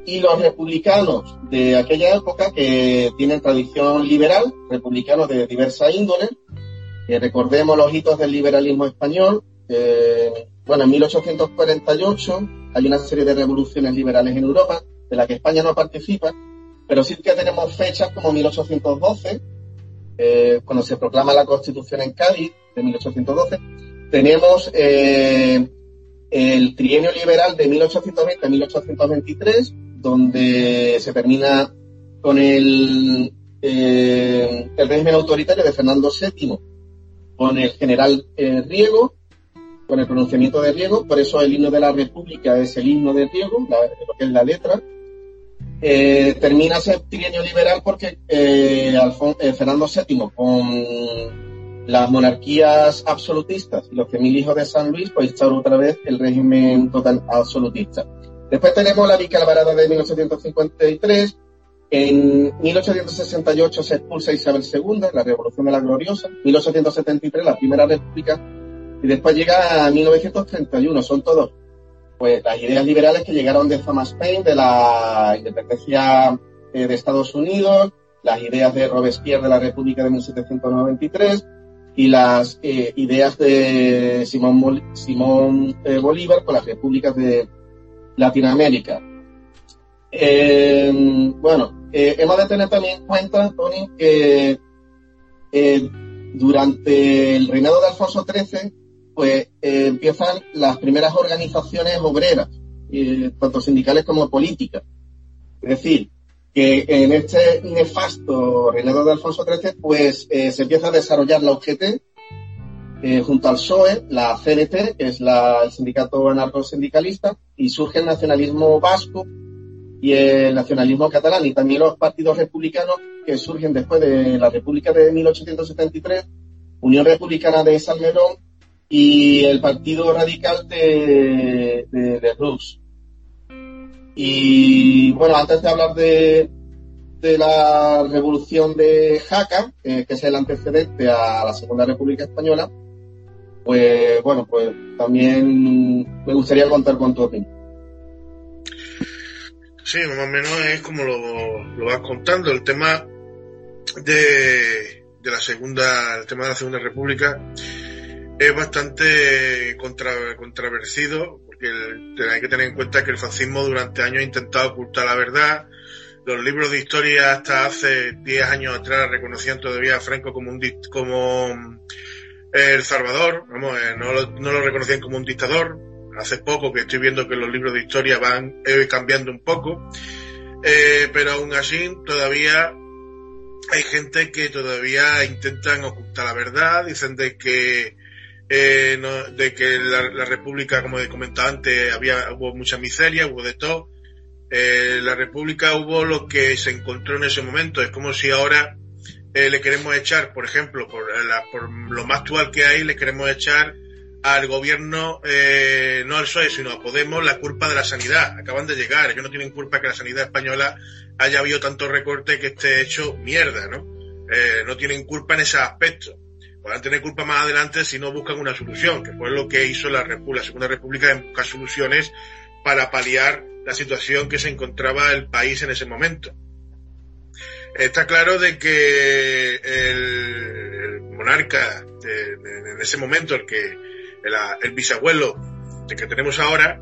y los republicanos de aquella época que tienen tradición liberal, republicanos de diversa índole, recordemos los hitos del liberalismo español, bueno, en 1848 hay una serie de revoluciones liberales en Europa, de la que España no participa, pero sí que tenemos fechas como 1812, eh, cuando se proclama la Constitución en Cádiz, de 1812, tenemos eh, el trienio liberal de 1820 a 1823, donde se termina con el, eh, régimen autoritario de Fernando VII, con el general eh, Riego, con el pronunciamiento de Riego, por eso el himno de la República es el himno de Riego, lo que es la letra. termina ese liberal porque Fernando VII, con las monarquías absolutistas y los hijos de San Luis, pues instauró otra vez el régimen total absolutista. Después tenemos la Vicalvarada de 1853. En 1868 se expulsa Isabel II, la Revolución de la Gloriosa. 1873 la Primera República. Y después llega a 1931. Son todos pues las ideas liberales que llegaron de Thomas Paine, de la independencia eh, de Estados Unidos, las ideas de Robespierre de la República de 1793, y las eh, ideas de Simón, Simón eh, Bolívar con las repúblicas de Latinoamérica. Eh, bueno, hemos de tener también en cuenta, Tony, que durante el reinado de Alfonso XIII, pues empiezan las primeras organizaciones obreras, tanto sindicales como políticas. Es decir, que en este nefasto reinado de Alfonso XIII, pues eh, se empieza a desarrollar la UGT eh, junto al PSOE, la CNT, que es la, el sindicato anarco-sindicalista, y surge el nacionalismo vasco y el nacionalismo catalán, y también los partidos republicanos que surgen después de la República de 1873, Unión Republicana de Salmerón y el Partido Radical de, de, de Rus. Y bueno, antes de hablar de, de la revolución de Jaca, eh, que es el antecedente a la Segunda República Española, pues bueno, pues también me gustaría contar con tu opinión. Sí, más o menos es como lo, lo vas contando. El tema de, de la segunda, el tema de la Segunda República es bastante contra, contraversido hay que tener en cuenta que el fascismo durante años ha intentado ocultar la verdad. Los libros de historia hasta hace 10 años atrás reconocían todavía a Franco como un como eh, el Salvador, vamos, eh, no, lo, no lo reconocían como un dictador. Hace poco que estoy viendo que los libros de historia van eh, cambiando un poco, pero aún así todavía hay gente que todavía intentan ocultar la verdad, dicen de que eh, de que la, República, como he comentado antes, había, hubo mucha miseria, hubo de todo. Eh, la República hubo lo que se encontró en ese momento. Es como si ahora eh, le queremos echar, por ejemplo, por, la, por lo más actual que hay, le queremos echar al gobierno, eh, no al PSOE, sino a Podemos, la culpa de la sanidad. Acaban de llegar, ellos no tienen culpa que la sanidad española haya habido tanto recorte que esté hecho mierda, ¿no? Eh, no tienen culpa en ese aspecto podrán tener culpa más adelante si no buscan una solución, que fue lo que hizo la, la Segunda República en buscar soluciones para paliar la situación que se encontraba el país en ese momento. Está claro de que el, monarca en ese momento, el que el, bisabuelo de que tenemos ahora,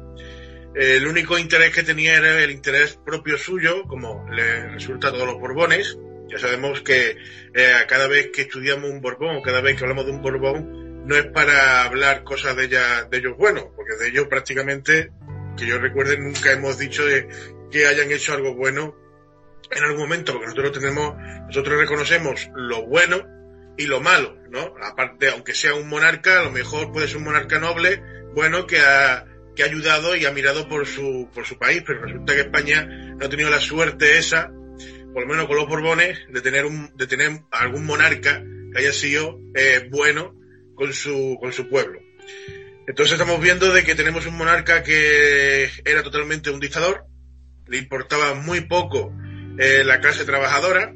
el único interés que tenía era el interés propio suyo, como le resulta a todos los Borbones. Ya sabemos que eh, cada vez que estudiamos un Borbón o cada vez que hablamos de un Borbón, no es para hablar cosas de, ella, de ellos buenos, porque de ellos prácticamente, que yo recuerde, nunca hemos dicho que hayan hecho algo bueno en algún momento, porque nosotros tenemos, nosotros reconocemos lo bueno y lo malo, ¿no? Aparte, aunque sea un monarca, a lo mejor puede ser un monarca noble, bueno, que ha, que ha ayudado y ha mirado por su, por su país, pero resulta que España no ha tenido la suerte esa, por lo menos con los Borbones, de tener un, de tener algún monarca que haya sido eh, bueno con su, con su pueblo. Entonces estamos viendo de que tenemos un monarca que era totalmente un dictador, le importaba muy poco eh, la clase trabajadora.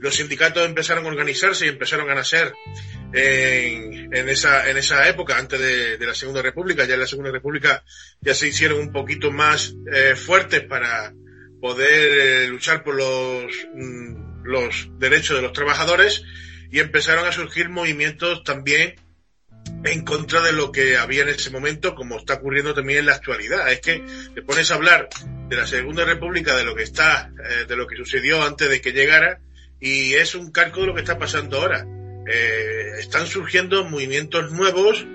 Los sindicatos empezaron a organizarse y empezaron a nacer en, esa, en esa época, antes de, la Segunda República. Ya en la Segunda República ya se hicieron un poquito más eh, fuertes para poder eh, luchar por los, mm, los derechos de los trabajadores y empezaron a surgir movimientos también en contra de lo que había en ese momento, como está ocurriendo también en la actualidad. Es que te pones a hablar de la Segunda República, de lo que está, eh, de lo que sucedió antes de que llegara, y es un calco de lo que está pasando ahora. Eh, están surgiendo movimientos nuevos,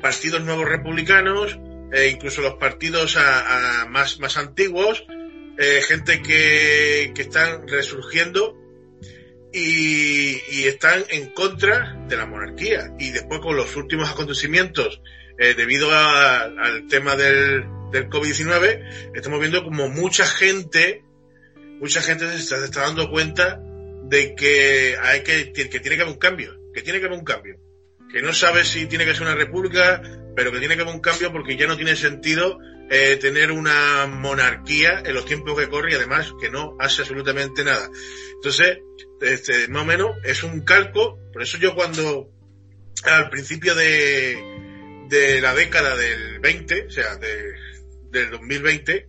partidos nuevos republicanos, incluso los partidos más, más antiguos, gente que, que están resurgiendo y, están en contra de la monarquía. Y después con los últimos acontecimientos, eh, debido al tema del, del COVID-19, estamos viendo como mucha gente, mucha gente se está, está, dando cuenta de que hay que, que tiene que haber un cambio, que tiene que haber un cambio. Que no sabe si tiene que ser una república, pero que tiene que haber un cambio porque ya no tiene sentido eh, tener una monarquía en los tiempos que corre y además que no hace absolutamente nada. Entonces, este, más o menos es un calco, por eso yo cuando al principio de, de la década del 20, o sea, de, del 2020,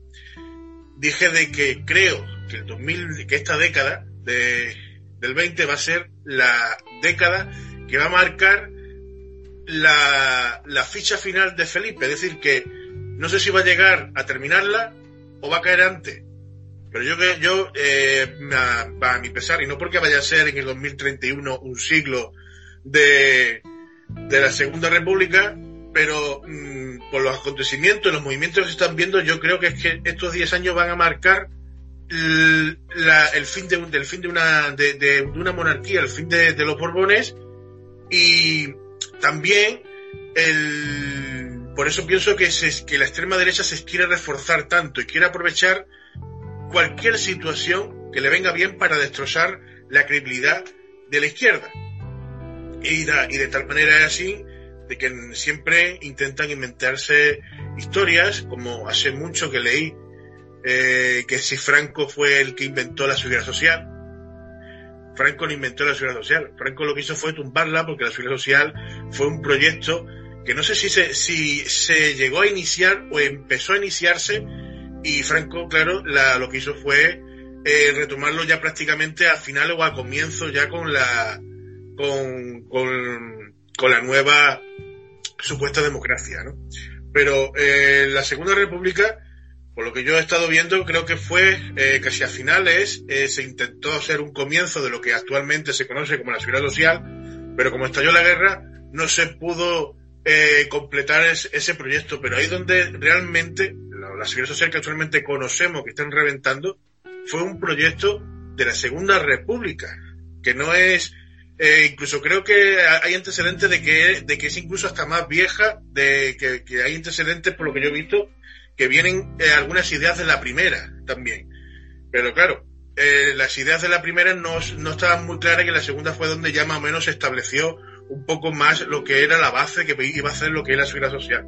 dije de que creo que el 2000, que esta década de, del 20 va a ser la década que va a marcar la, la ficha final de Felipe, es decir, que no sé si va a llegar a terminarla o va a caer antes. Pero yo, yo eh, a, mi pesar, y no porque vaya a ser en el 2031 un siglo de, de la Segunda República, pero mm, por los acontecimientos, los movimientos que se están viendo, yo creo que es que estos 10 años van a marcar el, fin de, del fin de una, de, una monarquía, el fin de los Borbones, y también el por eso pienso que, la extrema derecha se quiere reforzar tanto y quiere aprovechar cualquier situación que le venga bien para destrozar la credibilidad de la izquierda. Y, de tal manera es así de que siempre intentan inventarse historias, como hace mucho que leí eh, que si Franco fue el que inventó la seguridad social. Franco no inventó la seguridad social. Franco lo que hizo fue tumbarla porque la seguridad social fue un proyecto que no sé si se, si se llegó a iniciar o empezó a iniciarse y Franco, claro, la, lo que hizo fue eh, retomarlo ya prácticamente al final o al comienzo ya con la con, con, con la nueva supuesta democracia, ¿no? Pero eh, la Segunda República, por lo que yo he estado viendo, creo que fue eh, casi a finales eh, se intentó hacer un comienzo de lo que actualmente se conoce como la seguridad social, pero como estalló la guerra, no se pudo eh, completar ese proyecto, pero ahí donde realmente la, seguridad social que actualmente conocemos que están reventando fue un proyecto de la Segunda República, que no es, eh, incluso creo que hay antecedentes de que, de que es incluso hasta más vieja, de que, hay antecedentes, por lo que yo he visto, que vienen eh, algunas ideas de la primera también. Pero claro, eh, las ideas de la primera no, no estaban muy claras que la segunda fue donde ya más o menos se estableció un poco más lo que era la base que iba a ser lo que era la seguridad social.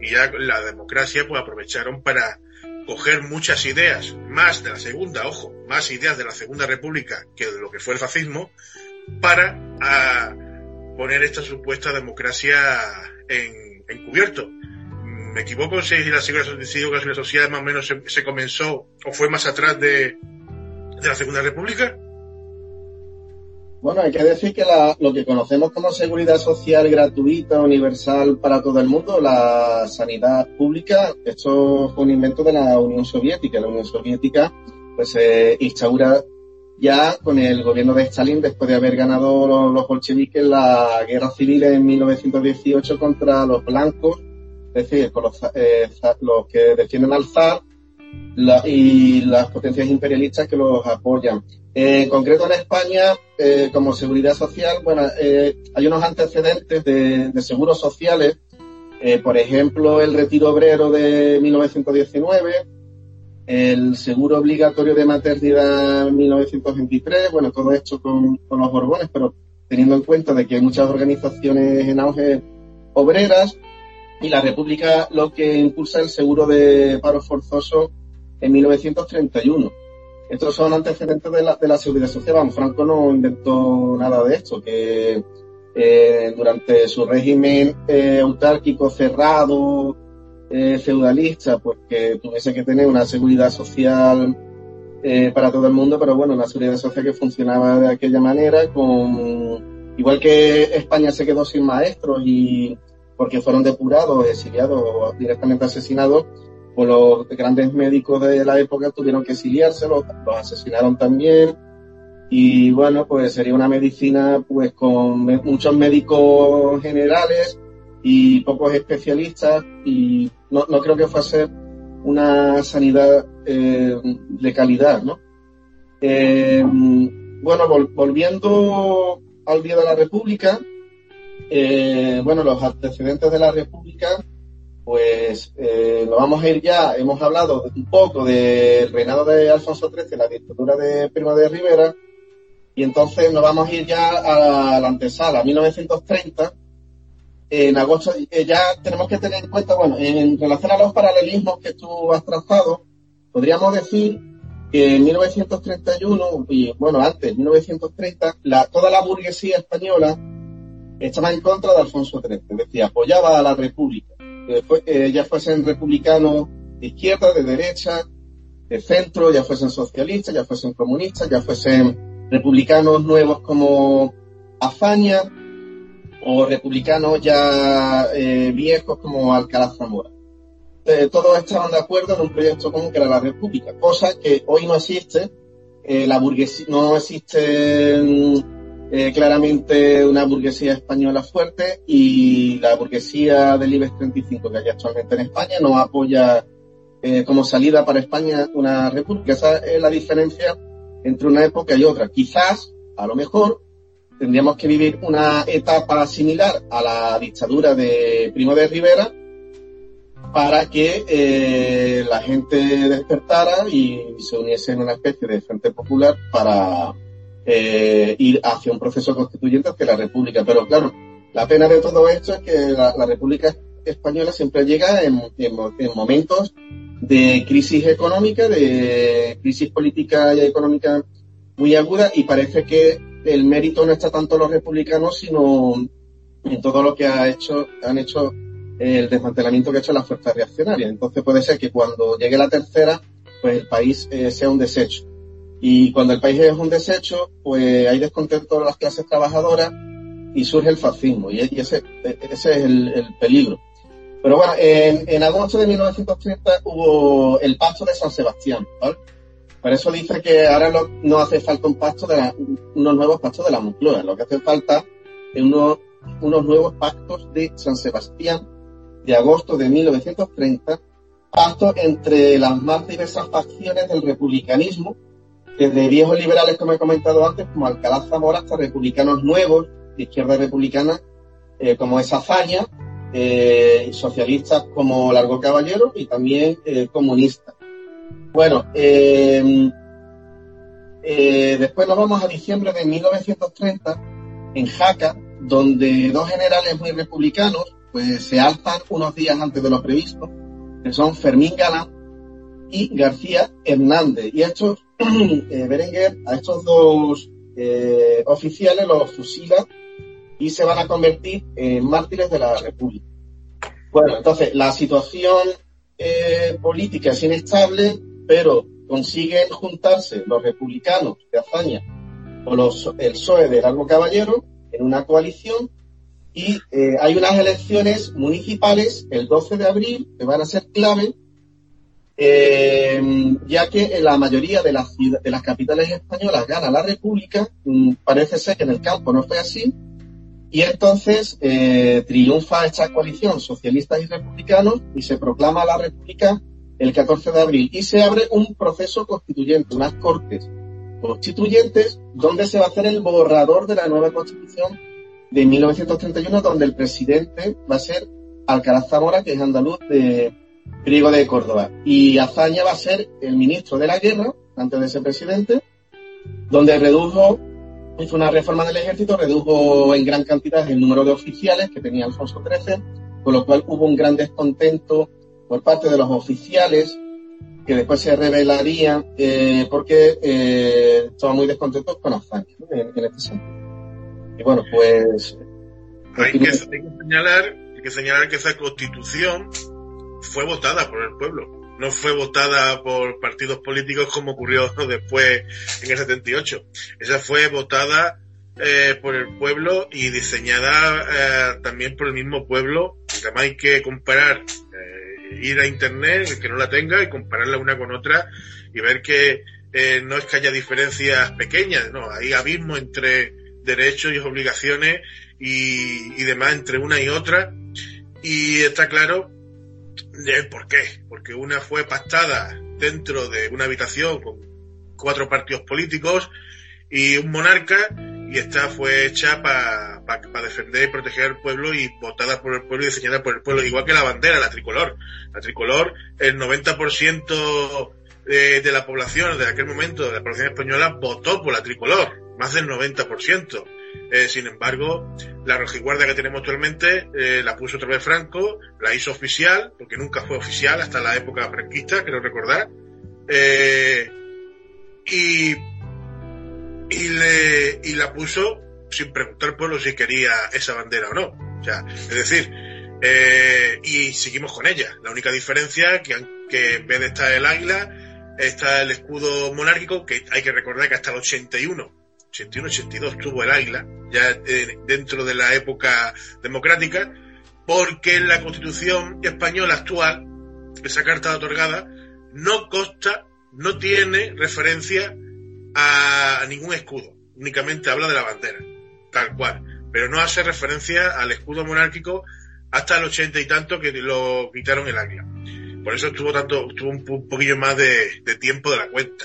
Y ya la democracia pues aprovecharon para coger muchas ideas, más de la segunda, ojo, más ideas de la segunda república que de lo que fue el fascismo, para poner esta supuesta democracia en, cubierto. ¿Me equivoco si la seguridad, social más o menos se, comenzó o fue más atrás de, de la segunda república? Bueno, hay que decir que lo que conocemos como seguridad social gratuita, universal para todo el mundo, la sanidad pública, esto fue un invento de la Unión Soviética. La Unión Soviética pues se instaura ya con el gobierno de Stalin después de haber ganado los, bolcheviques la guerra civil en 1918 contra los blancos, es decir, con los, eh, los que defienden al zar y las potencias imperialistas que los apoyan. En concreto en España, eh, como seguridad social, bueno, eh, hay unos antecedentes de, seguros sociales, por ejemplo, el retiro obrero de 1919, el seguro obligatorio de maternidad en 1923, bueno, todo esto con, los Borbones, pero teniendo en cuenta de que hay muchas organizaciones en auge obreras y la República lo que impulsa el seguro de paro forzoso en 1931. Estos son antecedentes de la, de la seguridad social. Franco no inventó nada de esto, que eh, durante su régimen eh, autárquico cerrado, eh, feudalista, pues que tuviese que tener una seguridad social para todo el mundo, pero bueno, una seguridad social que funcionaba de aquella manera, con igual que España se quedó sin maestros y porque fueron depurados, exiliados o directamente asesinados, los grandes médicos de la época tuvieron que exiliarse, los, los asesinaron también. Y bueno, pues sería una medicina pues con muchos médicos generales y pocos especialistas y no, no creo que fuese una sanidad eh, de calidad, ¿no? Eh, bueno, volviendo al Día de la República, eh, bueno, los antecedentes de la República, pues eh, lo vamos a ir ya, hemos hablado un poco del reinado de Alfonso XIII, la dictadura de Primo de Rivera, y entonces nos vamos a ir ya a la antesala, 1930, en agosto eh, ya tenemos que tener en cuenta, bueno, en relación a los paralelismos que tú has trazado, podríamos decir que en 1931, y bueno, antes, 1930, la, toda la burguesía española estaba en contra de Alfonso XIII, es decir, apoyaba a la República, ya fuesen republicanos de izquierda, de derecha, de centro, ya fuesen socialistas, ya fuesen comunistas, ya fuesen republicanos nuevos como Azaña, o republicanos ya eh, viejos como Alcalá Zamora. Eh, todos estaban de acuerdo en un proyecto común que era la República, cosa que hoy no existe. Eh, la burguesía, no existe mm, claramente una burguesía española fuerte y la burguesía del IBEX 35 que hay actualmente en España no apoya como salida para España una república. Esa es la diferencia entre una época y otra. Quizás, a lo mejor, tendríamos que vivir una etapa similar a la dictadura de Primo de Rivera para que eh, la gente despertara y se uniese en una especie de frente popular para eh, ir hacia un proceso constituyente hacia la República. Pero claro, la pena de todo esto es que la, República Española siempre llega en, en, momentos de crisis económica, de crisis política y económica muy aguda y parece que el mérito no está tanto en los republicanos, sino en todo lo que ha hecho, han hecho el desmantelamiento que ha hecho las fuerzas reaccionarias. Entonces puede ser que cuando llegue la tercera, pues el país eh, sea un desecho. Y cuando el país es un desecho, pues hay descontento de las clases trabajadoras y surge el fascismo. Y, ese, ese es el, peligro. Pero bueno, en, en, agosto de 1930 hubo el pacto de San Sebastián, ¿vale? Por eso dice que ahora no, hace falta un pacto de unos nuevos pactos de la Moncloa. Lo que hace falta es unos, unos nuevos pactos de San Sebastián de agosto de 1930, pactos entre las más diversas facciones del republicanismo, desde viejos liberales, como he comentado antes, como Alcalá Zamora, hasta republicanos nuevos, de izquierda republicana, eh, como esa Faña, eh, socialistas como Largo Caballero y también eh, comunistas. Bueno, em, después nos vamos a diciembre de 1930 en Jaca, donde dos generales muy republicanos pues se alzan unos días antes de lo previsto, que son Fermín Galán y García Hernández. Y estos, eh, Berenguer, a estos dos eh, oficiales los fusila y se van a convertir en mártires de la República. Bueno, entonces la situación política es inestable, pero consiguen juntarse los republicanos de Azaña con el PSOE de Largo Caballero en una coalición y eh, hay unas elecciones municipales el 12 de abril que van a ser clave, eh, ya que en la mayoría de las, de las capitales españolas gana la República, mm, parece ser que en el campo no fue así, y entonces eh, triunfa esta coalición socialistas y republicanos y se proclama la República el 14 de abril. Y se abre un proceso constituyente, unas cortes constituyentes donde se va a hacer el borrador de la nueva constitución de 1931, donde el presidente va a ser Alcaraz Zamora, que es andaluz de Priego de Córdoba. Y Azaña va a ser el ministro de la guerra, antes de ser presidente, donde redujo, hizo una reforma del ejército, redujo en gran cantidad el número de oficiales que tenía Alfonso XIII, con lo cual hubo un gran descontento por parte de los oficiales que después se revelarían eh, porque eh, estaban muy descontentos con Azaña en, en este sentido. Y bueno, pues... Hay que, señalar, hay que señalar que esa constitución fue votada por el pueblo. No fue votada por partidos políticos como ocurrió después en el 78. Esa fue votada eh, por el pueblo y diseñada eh, también por el mismo pueblo. Además hay que comparar, eh, ir a internet, el que no la tenga, y compararla una con otra y ver que eh, no es que haya diferencias pequeñas, no, hay abismo entre derechos y obligaciones y, demás entre una y otra. Y está claro por qué. Porque una fue pactada dentro de una habitación con cuatro partidos políticos y un monarca, y esta fue hecha para defender y proteger al pueblo y votada por el pueblo y diseñada por el pueblo, igual que la bandera, la tricolor. La tricolor, el 90% de, de la población de aquel momento, de la población española, votó por la tricolor más del 90%. Eh, sin embargo, la rojiguardia que tenemos actualmente eh, la puso otra vez Franco, la hizo oficial, porque nunca fue oficial hasta la época franquista, creo recordar, eh, y, la puso sin preguntar al pueblo si quería esa bandera o no. O sea, es decir, eh, y seguimos con ella. La única diferencia que, que en vez de estar el águila, está el escudo monárquico, que hay que recordar que hasta el 81 81-82 tuvo el águila, ya eh, dentro de la época democrática, porque en la constitución española actual, esa carta otorgada, no consta, no tiene referencia a, ningún escudo, únicamente habla de la bandera, tal cual, pero no hace referencia al escudo monárquico hasta el ochenta y tanto que lo quitaron el águila. Por eso tuvo tanto, tuvo un, poquillo más de tiempo de la cuenta.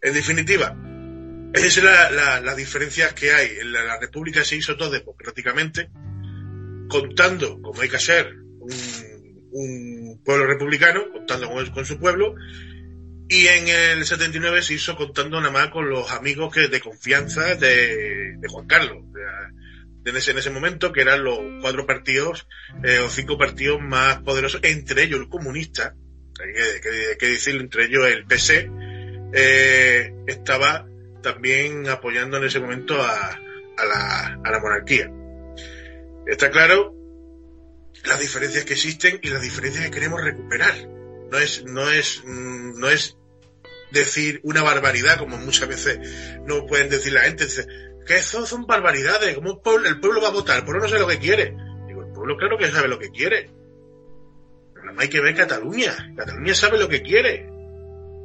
En definitiva, esa es la, la, diferencias que hay. En la, República se hizo todo democráticamente, contando, como hay que hacer, un, pueblo republicano, contando con, su pueblo, y en el 79 se hizo contando nada más con los amigos que de confianza de, Juan Carlos. en, ese, en ese momento, que eran los cuatro partidos eh, o cinco partidos más poderosos, entre ellos el comunista, hay que, que, decir, entre ellos el PC, eh, estaba también apoyando en ese momento a, a, la, a la monarquía. Está claro las diferencias que existen y las diferencias que queremos recuperar. No es, no es, mm, no es decir una barbaridad, como muchas veces no pueden decir la gente. que eso son barbaridades, como el pueblo, va a votar, el pueblo no sabe lo que quiere. Digo, el pueblo claro que sabe lo que quiere. Pero no hay que ver Cataluña. Cataluña sabe lo que quiere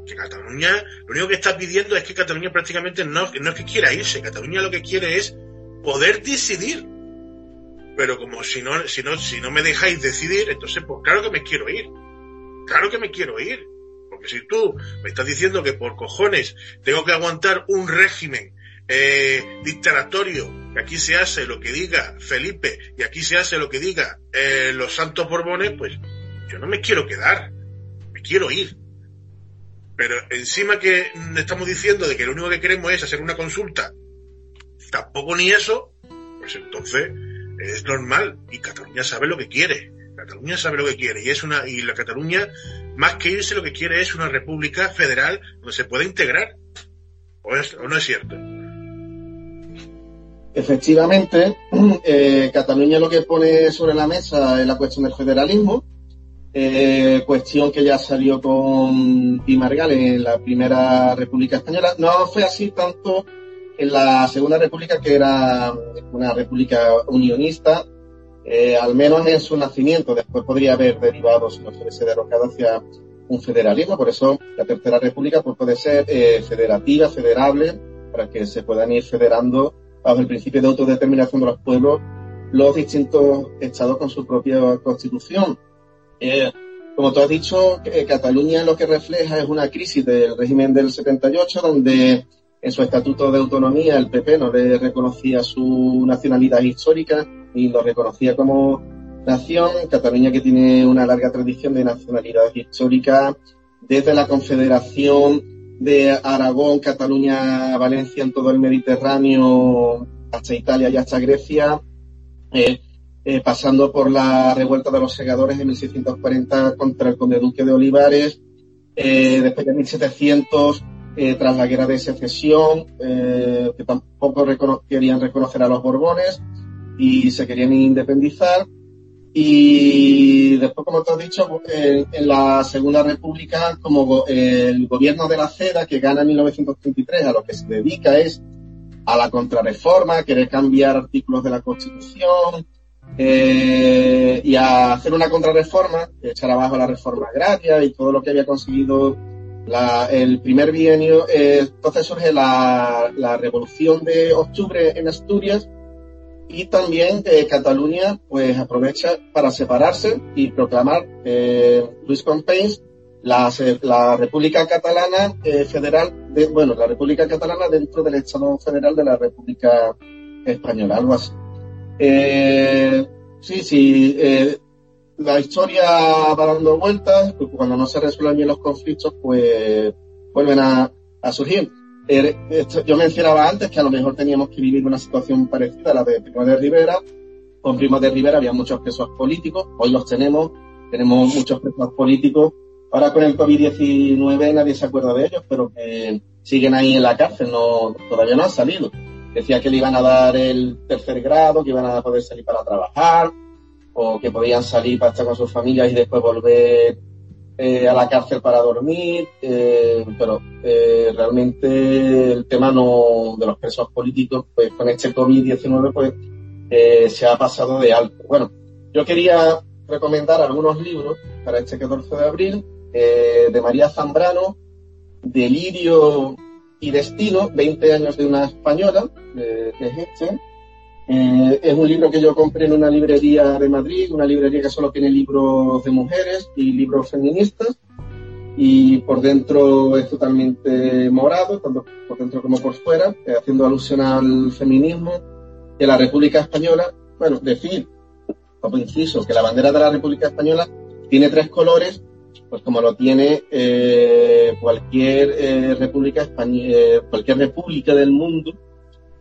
que Cataluña lo único que está pidiendo es que Cataluña prácticamente no, no es que quiera irse, Cataluña lo que quiere es poder decidir. Pero como si no, si no, si no me dejáis decidir, entonces pues claro que me quiero ir. Claro que me quiero ir. Porque si tú me estás diciendo que por cojones tengo que aguantar un régimen eh, dictatorio, que aquí se hace lo que diga Felipe y aquí se hace lo que diga eh, los santos Borbones, pues yo no me quiero quedar, me quiero ir. Pero encima que estamos diciendo de que lo único que queremos es hacer una consulta, tampoco ni eso, pues entonces es normal. Y Cataluña sabe lo que quiere. Cataluña sabe lo que quiere. Y es una, y la Cataluña, más que irse, lo que quiere es una república federal donde se pueda integrar. ¿O, no es cierto? Efectivamente, eh, Cataluña lo que pone sobre la mesa es la cuestión del federalismo eh, cuestión que ya salió con Pi en la primera República Española. No fue así tanto en la Segunda República, que era una república unionista, eh, al menos en su nacimiento, después podría haber derivado, si no se hubiese derrocado, hacia un federalismo. Por eso la Tercera República pues, puede ser eh, federativa, federable, para que se puedan ir federando bajo el principio de autodeterminación de los pueblos los distintos estados con su propia constitución. Eh, como tú has dicho, Cataluña lo que refleja es una crisis del régimen del 78, donde en su estatuto de autonomía el PP no le reconocía su nacionalidad histórica y lo reconocía como nación. Cataluña que tiene una larga tradición de nacionalidad histórica desde la Confederación de Aragón, Cataluña, Valencia en todo el Mediterráneo hasta Italia y hasta Grecia, eh, eh, pasando por la revuelta de los segadores de 1640 contra el conde duque de Olivares, eh, después de 1700 eh, tras la guerra de secesión, eh, que tampoco querían reconocer a los Borbones y se querían independizar. Y después, como te has dicho, en, la Segunda República, como el gobierno de la CEDA, que gana en 1933, a lo que se dedica es a la contrarreforma, querer cambiar artículos de la Constitución eh, y a hacer una contrarreforma, echar abajo la reforma agraria y todo lo que había conseguido el primer bienio, eh, entonces surge la, Revolución de Octubre en Asturias y también eh, Cataluña pues aprovecha para separarse y proclamar Luis Companys la, la República Catalana Federal, de, bueno, la República Catalana dentro del Estado Federal de la República Española, algo así. Sí, sí, la historia va dando vueltas, cuando no se resuelven bien los conflictos, pues vuelven a, surgir. Er, yo mencionaba antes que a lo mejor teníamos que vivir una situación parecida a la de Primo de Rivera. Con Primo de Rivera había muchos presos políticos, hoy los tenemos, tenemos muchos presos políticos. Ahora con el COVID-19 nadie se acuerda de ellos, pero siguen ahí en la cárcel, no, todavía no han salido. Decía que le iban a dar el tercer grado, que iban a poder salir para trabajar, o que podían salir para estar con sus familias y después volver eh, a la cárcel para dormir, eh, pero eh, realmente el tema no de los presos políticos, pues con este COVID-19, pues se ha pasado de alto. Bueno, yo quería recomendar algunos libros para este 14 de abril de María Zambrano, Delirio y Destino, 20 años de una española, de, de eh, es un libro que yo compré en una librería de Madrid, una librería que solo tiene libros de mujeres y libros feministas. Y por dentro es totalmente morado, tanto por dentro como por fuera, eh, haciendo alusión al feminismo, que la República Española, bueno, decir, como inciso, que la bandera de la República Española tiene tres colores, pues como lo tiene eh, cualquier república española, cualquier república del mundo,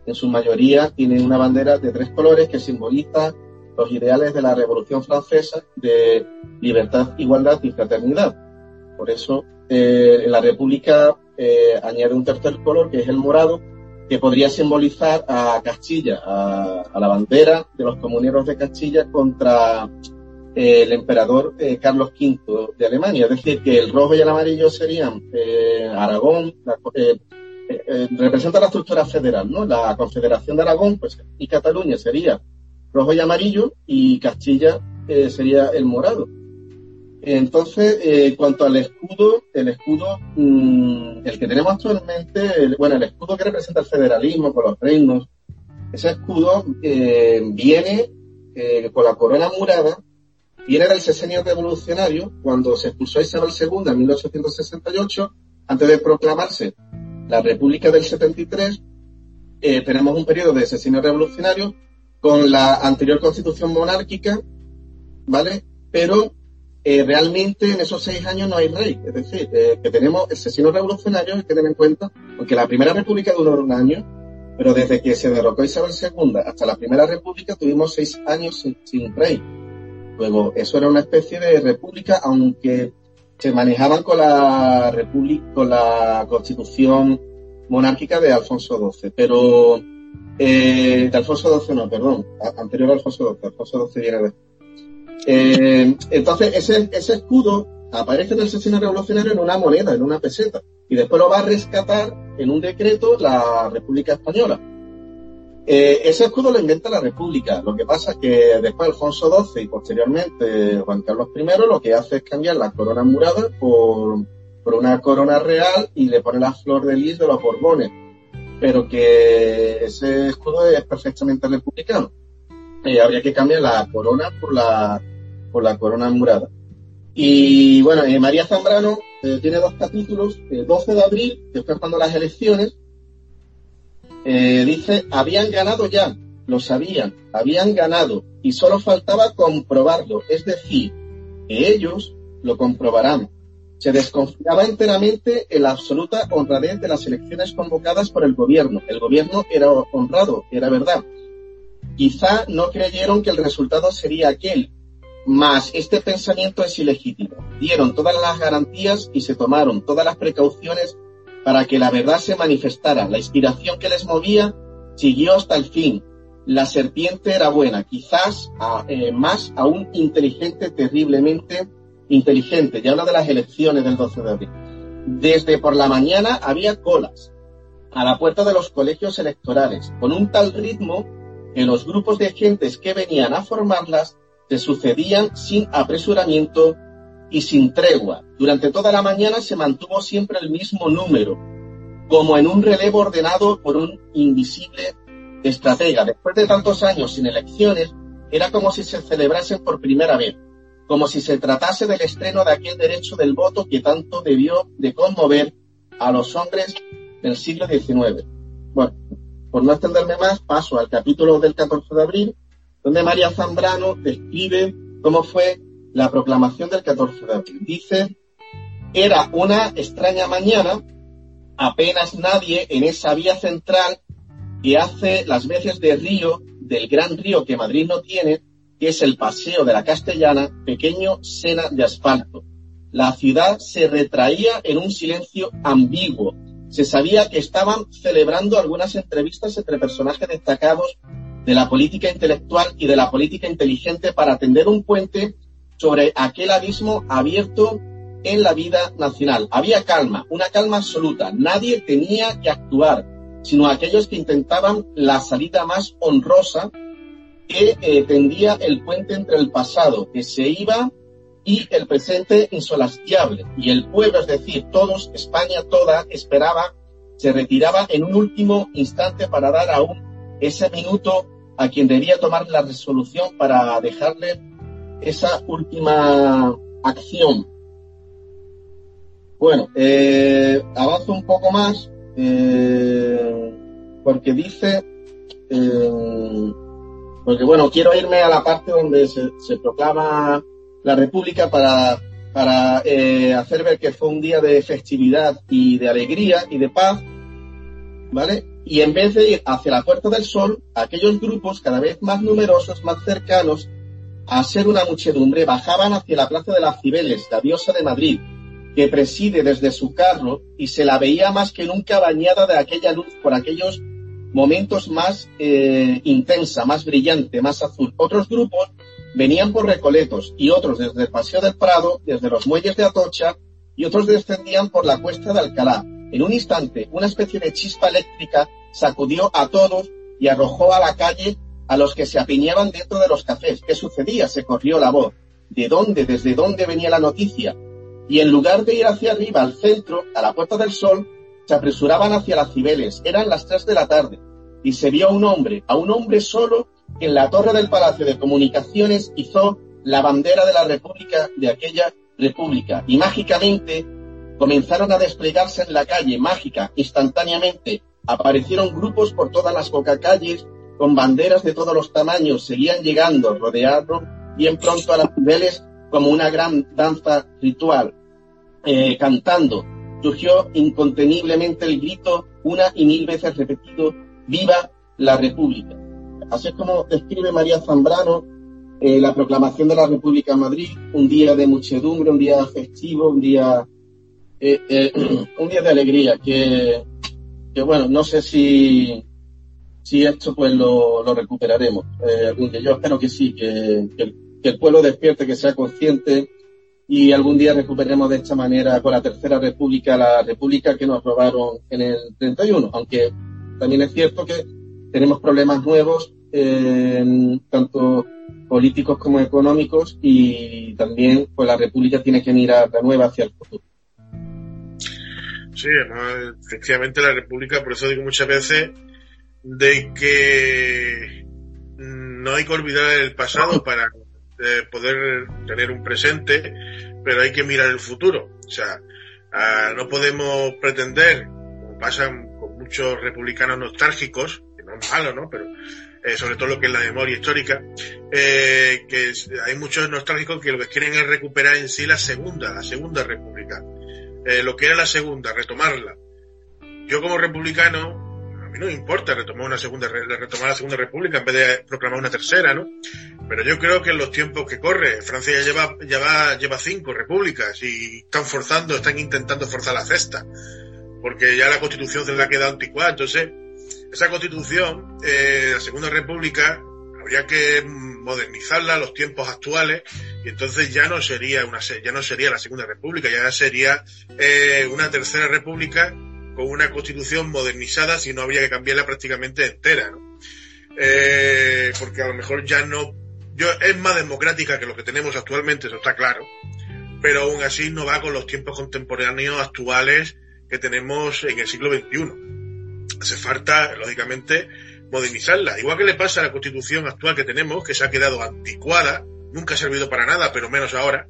en su mayoría tiene una bandera de tres colores que simboliza los ideales de la Revolución Francesa de libertad, igualdad y fraternidad. Por eso, eh, la República eh, añade un tercer color, que es el morado, que podría simbolizar a Castilla, a, la bandera de los comuneros de Castilla contra eh, el emperador Carlos V de Alemania. Es decir, que el rojo y el amarillo serían Aragón, la, eh, eh, representa la estructura federal, ¿no? La Confederación de Aragón pues, y Cataluña sería rojo y amarillo y Castilla eh, sería el morado. Entonces, en cuanto al escudo, el escudo, mm, el que tenemos actualmente, bueno, el escudo que representa el federalismo con los reinos, ese escudo viene con la corona murada, viene del sesenio revolucionario, cuando se expulsó Isabel II en 1868, antes de proclamarse la República del 73, eh, tenemos un periodo de sesiones revolucionario con la anterior constitución monárquica, ¿vale? Pero eh, realmente en esos seis años no hay rey. Es decir, eh, que tenemos el sesino revolucionario, hay que tener en cuenta, porque la primera república duró un año, pero desde que se derrocó Isabel II hasta la primera república tuvimos seis años sin rey. Luego, eso era una especie de república, aunque se manejaban con la república, con la constitución monárquica de Alfonso XII, pero eh, de Alfonso XII no, perdón, anterior a Alfonso XII, Alfonso XII viene después. Eh, entonces, ese, ese escudo aparece en el sesión revolucionario en una moneda, en una peseta. y después lo va a rescatar en un decreto la República Española. Eh, ese escudo lo inventa la República. Lo que pasa es que después Alfonso XII y posteriormente Juan Carlos I lo que hace es cambiar la corona murada por, por una corona real y le pone la flor de lis de los Borbones. Pero que ese escudo es perfectamente republicano. Eh, habría que cambiar la corona por la, por la corona murada. Y bueno, eh, María Zambrano eh, tiene dos capítulos, el 12 de abril, después cuando las elecciones, eh, dice, habían ganado ya, lo sabían, habían ganado y solo faltaba comprobarlo, es decir, que ellos lo comprobarán. Se desconfiaba enteramente en la absoluta honradez de las elecciones convocadas por el gobierno. El gobierno era honrado, era verdad. Quizá no creyeron que el resultado sería aquel, mas este pensamiento es ilegítimo. Dieron todas las garantías y se tomaron todas las precauciones para que la verdad se manifestara. La inspiración que les movía siguió hasta el fin. La serpiente era buena, quizás eh, más aún inteligente, terriblemente inteligente. Ya habla de las elecciones del 12 de abril. Desde por la mañana había colas a la puerta de los colegios electorales, con un tal ritmo que los grupos de gentes que venían a formarlas se sucedían sin apresuramiento y sin tregua. Durante toda la mañana se mantuvo siempre el mismo número, como en un relevo ordenado por un invisible estratega. Después de tantos años sin elecciones, era como si se celebrasen por primera vez, como si se tratase del estreno de aquel derecho del voto que tanto debió de conmover a los hombres del siglo XIX. Bueno, por no extenderme más, paso al capítulo del 14 de abril, donde María Zambrano describe cómo fue la proclamación del 14 de abril. Dice, era una extraña mañana, apenas nadie en esa vía central que hace las veces de río, del gran río que Madrid no tiene, que es el Paseo de la Castellana, pequeño sena de asfalto. La ciudad se retraía en un silencio ambiguo. Se sabía que estaban celebrando algunas entrevistas entre personajes destacados de la política intelectual y de la política inteligente para tender un puente sobre aquel abismo abierto en la vida nacional. Había calma, una calma absoluta. Nadie tenía que actuar, sino aquellos que intentaban la salida más honrosa que eh, tendía el puente entre el pasado que se iba y el presente insolastiable. Y el pueblo, es decir, todos, España toda, esperaba, se retiraba en un último instante para dar aún ese minuto a quien debía tomar la resolución para dejarle esa última acción. Bueno, eh, avanzo un poco más eh, porque dice, eh, porque bueno, quiero irme a la parte donde se, proclama la República para, para eh, hacer ver que fue un día de festividad y de alegría y de paz, ¿vale? Y en vez de ir hacia la Puerta del Sol, aquellos grupos cada vez más numerosos, más cercanos, a ser una muchedumbre, bajaban hacia la Plaza de las Cibeles, la diosa de Madrid, que preside desde su carro y se la veía más que nunca bañada de aquella luz por aquellos momentos más eh, intensa, más brillante, más azul. Otros grupos venían por Recoletos y otros desde el Paseo del Prado, desde los muelles de Atocha y otros descendían por la cuesta de Alcalá. En un instante, una especie de chispa eléctrica sacudió a todos y arrojó a la calle a los que se apiñaban dentro de los cafés. ¿Qué sucedía? Se corrió la voz. ¿De dónde, desde dónde venía la noticia? Y en lugar de ir hacia arriba, al centro, a la Puerta del Sol, se apresuraban hacia las Cibeles. Eran las tres de la tarde. Y se vio a un hombre, a un hombre solo, que en la torre del Palacio de Comunicaciones hizo la bandera de la República, de aquella República. Y mágicamente comenzaron a desplegarse en la calle, mágica, instantáneamente. Aparecieron grupos por todas las calles con banderas de todos los tamaños, seguían llegando, rodearon bien pronto a las niveles como una gran danza ritual, eh, cantando. Surgió inconteniblemente el grito, una y mil veces repetido, ¡Viva la República! Así es como describe María Zambrano eh, la proclamación de la República en Madrid, un día de muchedumbre, un día festivo, un día, eh, un día de alegría, que, que bueno, no sé si, si esto pues lo, lo recuperaremos. Eh, yo espero que sí, que, que, el pueblo despierte, que sea consciente y algún día recuperemos de esta manera con la Tercera República la República que nos robaron en el 31, aunque también es cierto que tenemos problemas nuevos, eh, tanto políticos como económicos, y también pues la República tiene que mirar de nueva hacia el futuro. Sí, efectivamente la República, por eso digo muchas veces, de que no hay que olvidar el pasado para eh, poder tener un presente, pero hay que mirar el futuro. O sea, ah, no podemos pretender, como pasa con muchos republicanos nostálgicos, que no es malo, ¿no? Pero eh, sobre todo lo que es la memoria histórica, eh, que hay muchos nostálgicos que lo que quieren es recuperar en sí la segunda, la segunda república. lo que era la segunda, retomarla. Yo como republicano, a mí no me importa retomar una segunda, retomar la segunda república en vez de proclamar una tercera, ¿no? Pero yo creo que en los tiempos que corre, Francia ya lleva, lleva cinco repúblicas y están forzando, están intentando forzar la cesta, porque ya la constitución se le ha quedado anticuada. Entonces, esa constitución, eh, la segunda república, habría que modernizarla a los tiempos actuales y entonces ya no sería una ya no sería la segunda república ya sería eh, una tercera república con una constitución modernizada si no habría que cambiarla prácticamente entera, ¿no? Eh, porque a lo mejor ya no, yo, es más democrática que lo que tenemos actualmente, eso está claro, pero aún así no va con los tiempos contemporáneos actuales que tenemos en el siglo XXI. Hace falta, lógicamente, modernizarla. Igual que le pasa a la constitución actual que tenemos, que se ha quedado anticuada, nunca ha servido para nada, pero menos ahora.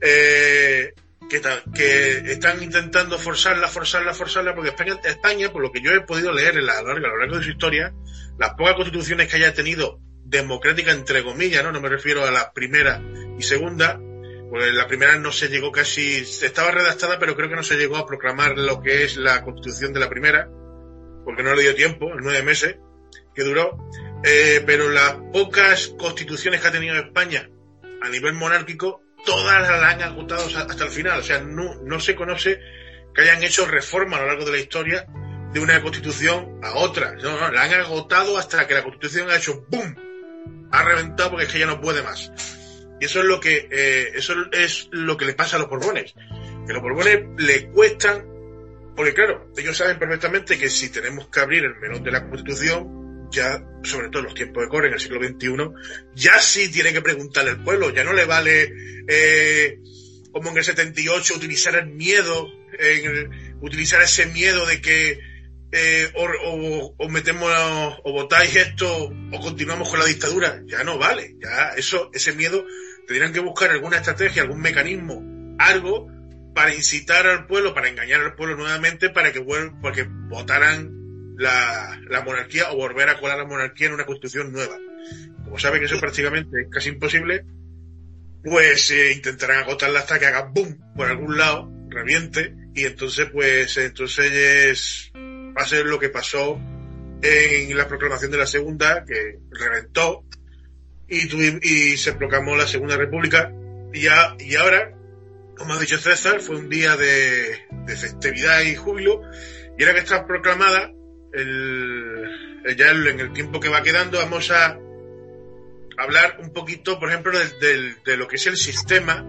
Eh, que, están intentando forzarla, forzarla, forzarla, porque España, España, por lo que yo he podido leer en la, a lo largo de su historia, las pocas constituciones que haya tenido democrática, entre comillas, ¿no? No me refiero a la primera y segunda, pues la primera no se llegó casi, estaba redactada, pero creo que no se llegó a proclamar lo que es la constitución de la primera, porque no le dio tiempo, nueve meses que duró, eh, pero las pocas constituciones que ha tenido España a nivel monárquico todas las han agotado hasta el final. O sea, no, no se conoce que hayan hecho reforma a lo largo de la historia de una constitución a otra. No, no, la han agotado hasta que la constitución ha hecho ¡boom! Ha reventado porque es que ya no puede más. Y eso es lo que, eh, eso es lo que le pasa a los Borbones. Que los Borbones le cuestan, porque claro, ellos saben perfectamente que si tenemos que abrir el melón de la constitución, ya, sobre todo en los tiempos de corre, en el siglo XXI, ya sí tiene que preguntarle al pueblo, ya no le vale, eh, como en el 78, utilizar el miedo, utilizar ese miedo de que eh, o, metemos o votáis esto o continuamos con la dictadura, ya no vale, ya eso, ese miedo tendrían que buscar alguna estrategia, algún mecanismo, algo para incitar al pueblo, para engañar al pueblo nuevamente, para que vuelvan, porque votaran la, monarquía o volver a colar la monarquía en una constitución nueva. Como sabe que eso prácticamente es casi imposible, pues eh, intentarán agotarla hasta que haga boom por algún lado, reviente, y entonces pues entonces va a ser lo que pasó en la proclamación de la segunda, que reventó y, y se proclamó la segunda república y, ya, y ahora, como ha dicho César, fue un día de, de festividad y júbilo y era que está proclamada el, ya en el tiempo que va quedando vamos a hablar un poquito, por ejemplo, de, lo que es el sistema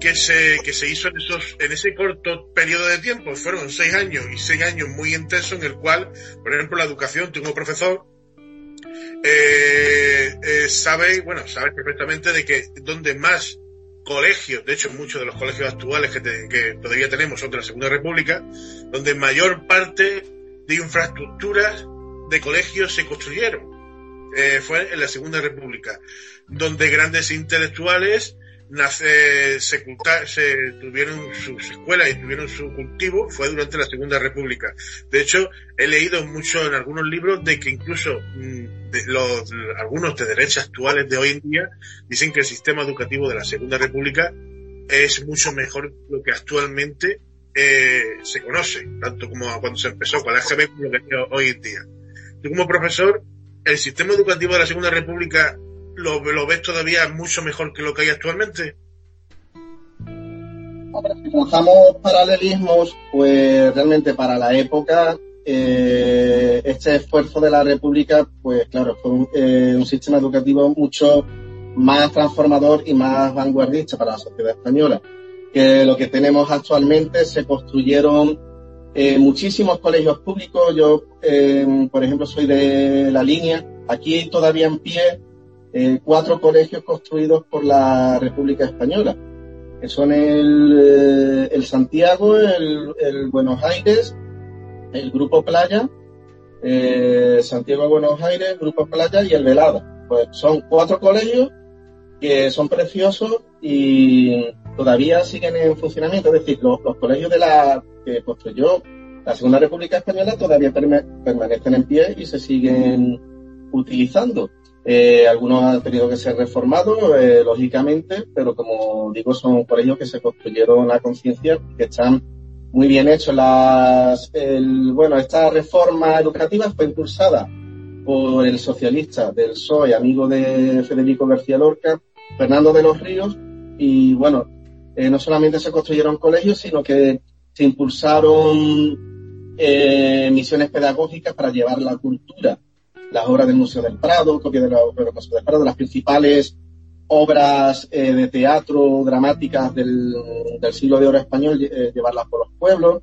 que se, que se hizo en, esos, en ese corto periodo de tiempo. Fueron seis años y seis años muy intensos en el cual, por ejemplo, la educación, tengo profesor, eh, eh, sabe, bueno, sabe perfectamente de que donde más colegios, de hecho muchos de los colegios actuales que, que todavía tenemos son de la Segunda República, donde mayor parte de infraestructuras de colegios se construyeron. Eh, fue en la Segunda República, donde grandes intelectuales nace, se, se tuvieron sus escuelas y tuvieron su cultivo, fue durante la Segunda República. De hecho, he leído mucho en algunos libros de que incluso mm, los, algunos de derecha actuales de hoy en día dicen que el sistema educativo de la Segunda República es mucho mejor lo que actualmente eh, se conoce, tanto como cuando se empezó con la EGB como lo que hoy en día. Tú como profesor, ¿el sistema educativo de la Segunda República lo, ves todavía mucho mejor que lo que hay actualmente? si trazamos paralelismos, pues realmente para la época eh, este esfuerzo de la República, pues claro, fue un, eh, sistema educativo mucho más transformador y más vanguardista para la sociedad española. Que lo que tenemos actualmente se construyeron eh, muchísimos colegios públicos. Yo, eh, por ejemplo, soy de la línea. Aquí todavía en pie eh, cuatro colegios construidos por la República Española, que son el, el Santiago, el, el, Buenos Aires, el Grupo Playa, Santiago Buenos Aires, Grupo Playa y el Velada. Pues son cuatro colegios que son preciosos y todavía siguen en funcionamiento. Es decir, los, colegios de la que construyó la Segunda República Española todavía permanecen en pie y se siguen utilizando. Eh, algunos han tenido que ser reformados, eh, lógicamente, pero como digo, son colegios que se construyeron a conciencia, que están muy bien hechos. Las, bueno, esta reforma educativa fue impulsada por el socialista del PSOE, amigo de Federico García Lorca, Fernando de los Ríos, y bueno, eh, no solamente se construyeron colegios, sino que se impulsaron eh, misiones pedagógicas para llevar la cultura, las obras del Museo del Prado, copia de las obras del Museo del Prado, las principales obras eh, de teatro dramáticas del, siglo de oro español, llevarlas por los pueblos.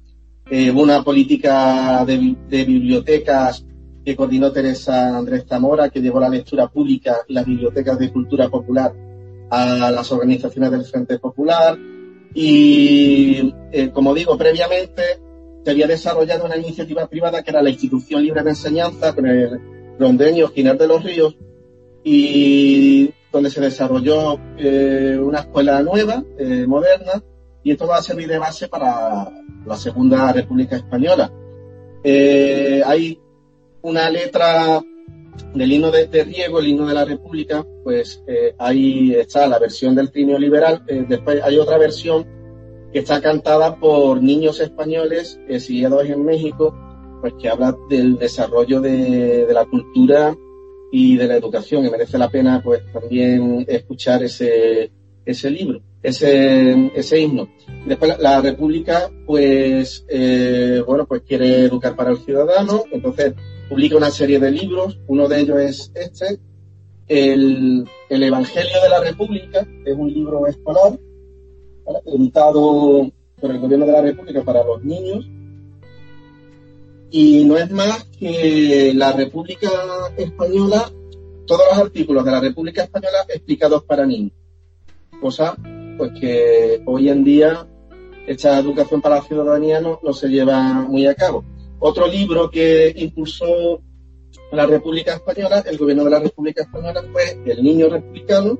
una política de, de bibliotecas que coordinó Teresa Andrés Zamora, que llevó la lectura pública y las bibliotecas de cultura popular a las organizaciones del Frente Popular. Y, eh, como digo, previamente se había desarrollado una iniciativa privada que era la Institución Libre de Enseñanza con el rondeño Giner de los Ríos y donde se desarrolló eh, una escuela nueva, eh, moderna, y esto va a servir de base para la Segunda República Española. hay una letra del himno de, Diego, el himno de la República, pues eh, ahí está la versión del trinio liberal. Eh, después hay otra versión que está cantada por niños españoles exiliados en México, pues que habla del desarrollo de, la cultura y de la educación. Y merece la pena, pues, también escuchar ese, ese libro, ese, ese himno. Después la, República, pues, eh, bueno, pues quiere educar para el ciudadano, entonces publica una serie de libros, uno de ellos es este, el, Evangelio de la República, que es un libro escolar, editado por el gobierno de la República para los niños, y no es más que la República Española, todos los artículos de la República Española explicados para niños, cosa pues que hoy en día esta educación para la ciudadanía no se lleva muy a cabo. Otro libro que impulsó la República Española, el gobierno de la República Española, fue El Niño Republicano.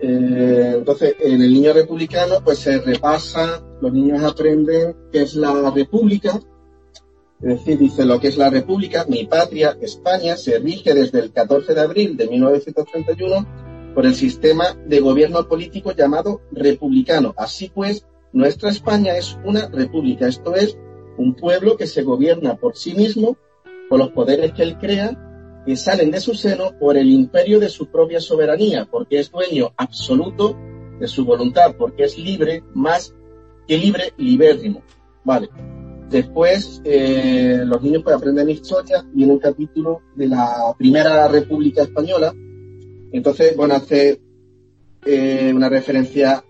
Eh, entonces, en El Niño Republicano, pues se repasa, los niños aprenden qué es la República, es decir, dice lo que es la República, mi patria, España, se rige desde el 14 de abril de 1931 por el sistema de gobierno político llamado republicano. Así pues, nuestra España es una república, esto es, un pueblo que se gobierna por sí mismo, por los poderes que él crea, que salen de su seno por el imperio de su propia soberanía, porque es dueño absoluto de su voluntad, porque es libre más que libre, libérrimo. Vale. Después, eh, los niños pueden aprender historia en un capítulo de la Primera República Española. Entonces, bueno, hace eh, una referencia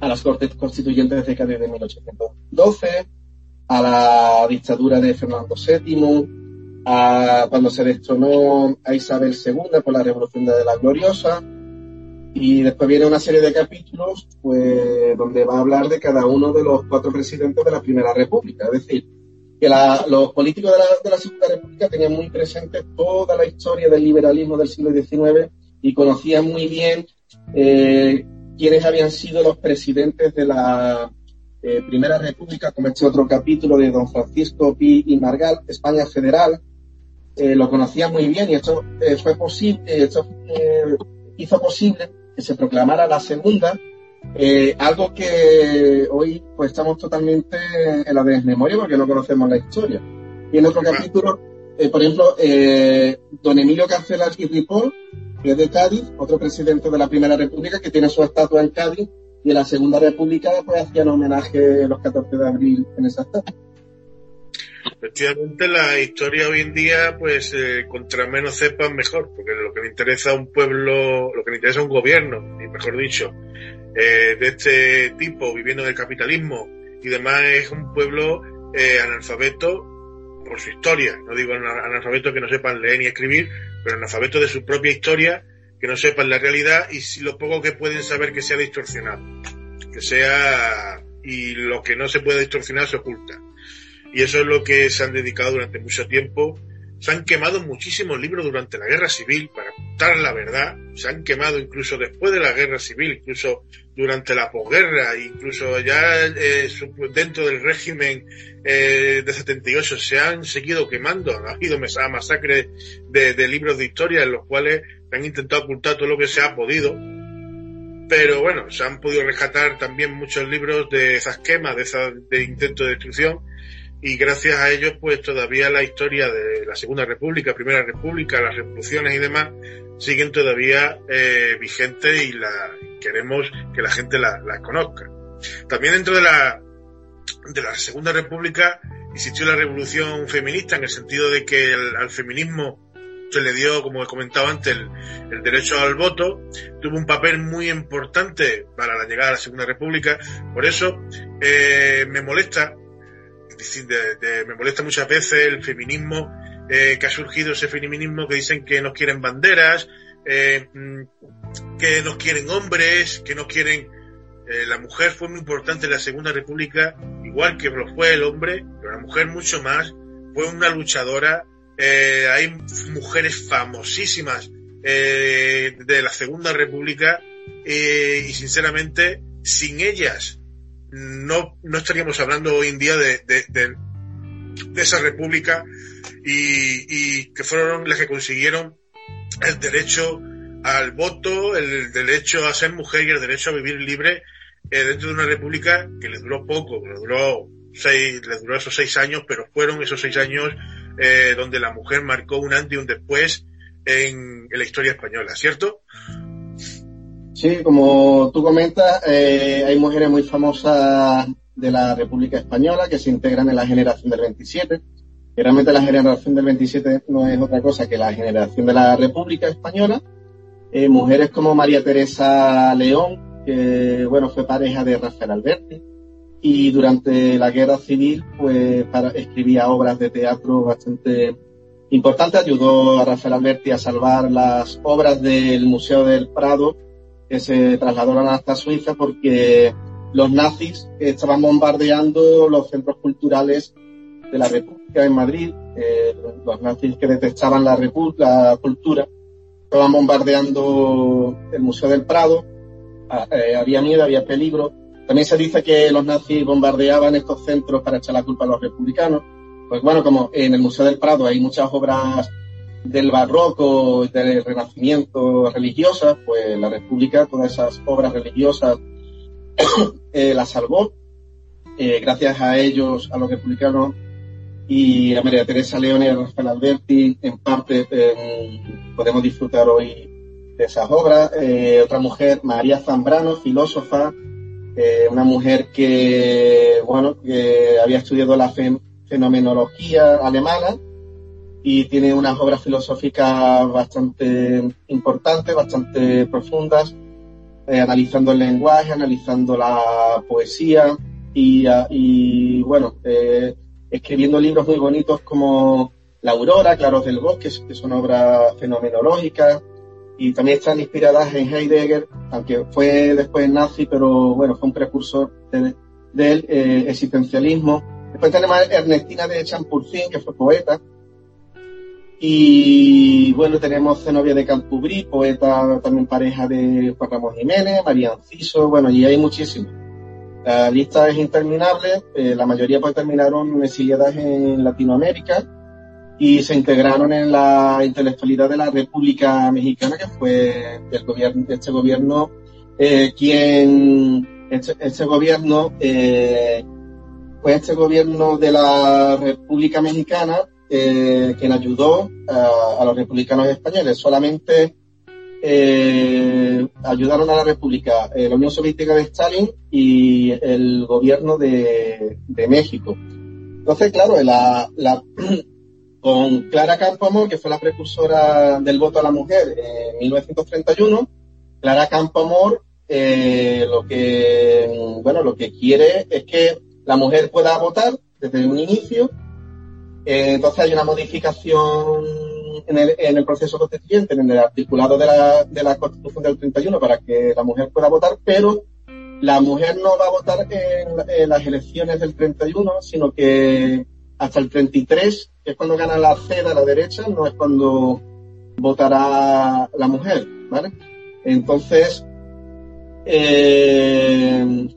a las Cortes Constituyentes de de 1812, a la dictadura de Fernando VII, a cuando se destronó a Isabel II por la Revolución de la Gloriosa, y después viene una serie de capítulos pues, donde va a hablar de cada uno de los cuatro presidentes de la Primera República. Es decir, que los políticos de la, de la, Segunda República tenían muy presente toda la historia del liberalismo del siglo XIX y conocían muy bien eh, quiénes habían sido los presidentes de la, eh, Primera República, como este otro capítulo de don Francisco Pi y Margal, España Federal, eh, lo conocía muy bien y esto eh, fue posible, esto hizo posible que se proclamara la segunda, algo que hoy pues estamos totalmente en la desmemoria porque no conocemos la historia. Y en otro capítulo, por ejemplo, don Emilio Carcelas y Ripoll, que es de Cádiz, otro presidente de la Primera República que tiene su estatua en Cádiz, y en la Segunda República pues hacían homenaje los 14 de abril en esa estatua. Efectivamente, la historia hoy en día, pues, eh, contra menos sepan, mejor, porque lo que le interesa a un pueblo, lo que le interesa a un gobierno, y mejor dicho, eh, de este tipo, viviendo en el capitalismo y demás, es un pueblo eh, analfabeto por su historia. No digo analfabeto que no sepan leer ni escribir, pero analfabeto de su propia historia, que no sepan la realidad y si lo poco que pueden saber que sea distorsionado. Que sea, y lo que no se puede distorsionar se oculta. Y eso es lo que se han dedicado durante mucho tiempo. Se han quemado muchísimos libros durante la guerra civil para contar la verdad. Se han quemado incluso después de la guerra civil, incluso durante la posguerra, incluso ya eh, dentro del régimen eh, de 78 se han seguido quemando. Ha habido masacres de, libros de historia en los cuales han intentado ocultar todo lo que se ha podido pero bueno, se han podido rescatar también muchos libros de esas quemas, de, esa, de intento de destrucción, y gracias a ellos pues todavía la historia de la Segunda República, Primera República, las revoluciones y demás siguen todavía eh, vigentes y la queremos que la gente la, la, conozca. También dentro de la de la Segunda República existió la revolución feminista en el sentido de que el, al feminismo se le dio, como he comentado antes, el, derecho al voto, tuvo un papel muy importante para la llegada a la Segunda República. Por eso eh, me molesta me molesta muchas veces el feminismo eh, que ha surgido, ese feminismo que dicen que nos quieren banderas, eh, mm, que nos quieren hombres, que nos quieren... La mujer fue muy importante en la Segunda República, igual que lo fue el hombre, pero la mujer mucho más, fue una luchadora. Eh, hay mujeres famosísimas eh, de la Segunda República y sinceramente sin ellas no, no estaríamos hablando hoy en día de, de, esa república y, y, que fueron las que consiguieron el derecho al voto, el derecho a ser mujer y el derecho a vivir libre eh, dentro de una república que le duró poco, le duró seis, le duró esos seis años, pero fueron esos seis años eh, donde la mujer marcó un antes y un después en, la historia española, ¿cierto? Sí, como tú comentas, eh, hay mujeres muy famosas de la República Española que se integran en la generación del 27. Y realmente la generación del 27 no es otra cosa que la generación de la República Española. Eh, mujeres como María Teresa León, que bueno, fue pareja de Rafael Alberti. Y durante la guerra civil, pues para, escribía obras de teatro bastante importantes. Ayudó a Rafael Alberti a salvar las obras del Museo del Prado que se trasladaron hasta Suiza porque los nazis estaban bombardeando los centros culturales de la República en Madrid, eh, los nazis que detestaban la, la cultura, estaban bombardeando el Museo del Prado, ah, eh, había miedo, había peligro. También se dice que los nazis bombardeaban estos centros para echar la culpa a los republicanos. Pues bueno, como en el Museo del Prado hay muchas obras del barroco, del renacimiento religiosas, pues la República, todas esas obras religiosas, eh, las salvó. Eh, gracias a ellos, a los republicanos y a María Teresa León y a Rafael Alberti, en parte podemos disfrutar hoy de esas obras. Eh, otra mujer, María Zambrano, filósofa, eh, una mujer que, bueno, que había estudiado la fenomenología alemana y tiene unas obras filosóficas bastante importantes, bastante profundas, eh, analizando el lenguaje, analizando la poesía y, y bueno, eh, escribiendo libros muy bonitos como La Aurora, Claros del Bosque, que son obras fenomenológicas y también están inspiradas en Heidegger, aunque fue después nazi, pero bueno, fue un precursor del de, eh, existencialismo. Después tenemos a Ernestina de Champurcín, que fue poeta, y bueno, tenemos Zenobia de Campubrí, poeta también pareja de Juan Ramón Jiménez, María Anciso, bueno, y hay muchísimos. La lista es interminable, eh, la mayoría pues terminaron exiliadas en Latinoamérica y se integraron en la intelectualidad de la República Mexicana, que fue el gobierno, este gobierno, eh, quien, este, este gobierno, eh, fue este gobierno de la República Mexicana eh, quien ayudó a, los republicanos españoles. Solamente eh, ayudaron a la República eh, la Unión Soviética de Stalin y el gobierno de, de México. Entonces, claro, la, con Clara Campoamor, que fue la precursora del voto a la mujer en 1931, Clara Campoamor eh, lo que bueno lo que quiere es que la mujer pueda votar desde un inicio. Eh, entonces hay una modificación en el, proceso constituyente, en el articulado de la, de la Constitución del 31 para que la mujer pueda votar, pero la mujer no va a votar en, las elecciones del 31, sino que hasta el 33, que es cuando gana la CEDA a la derecha, no es cuando votará la mujer, ¿vale? Entonces, eh,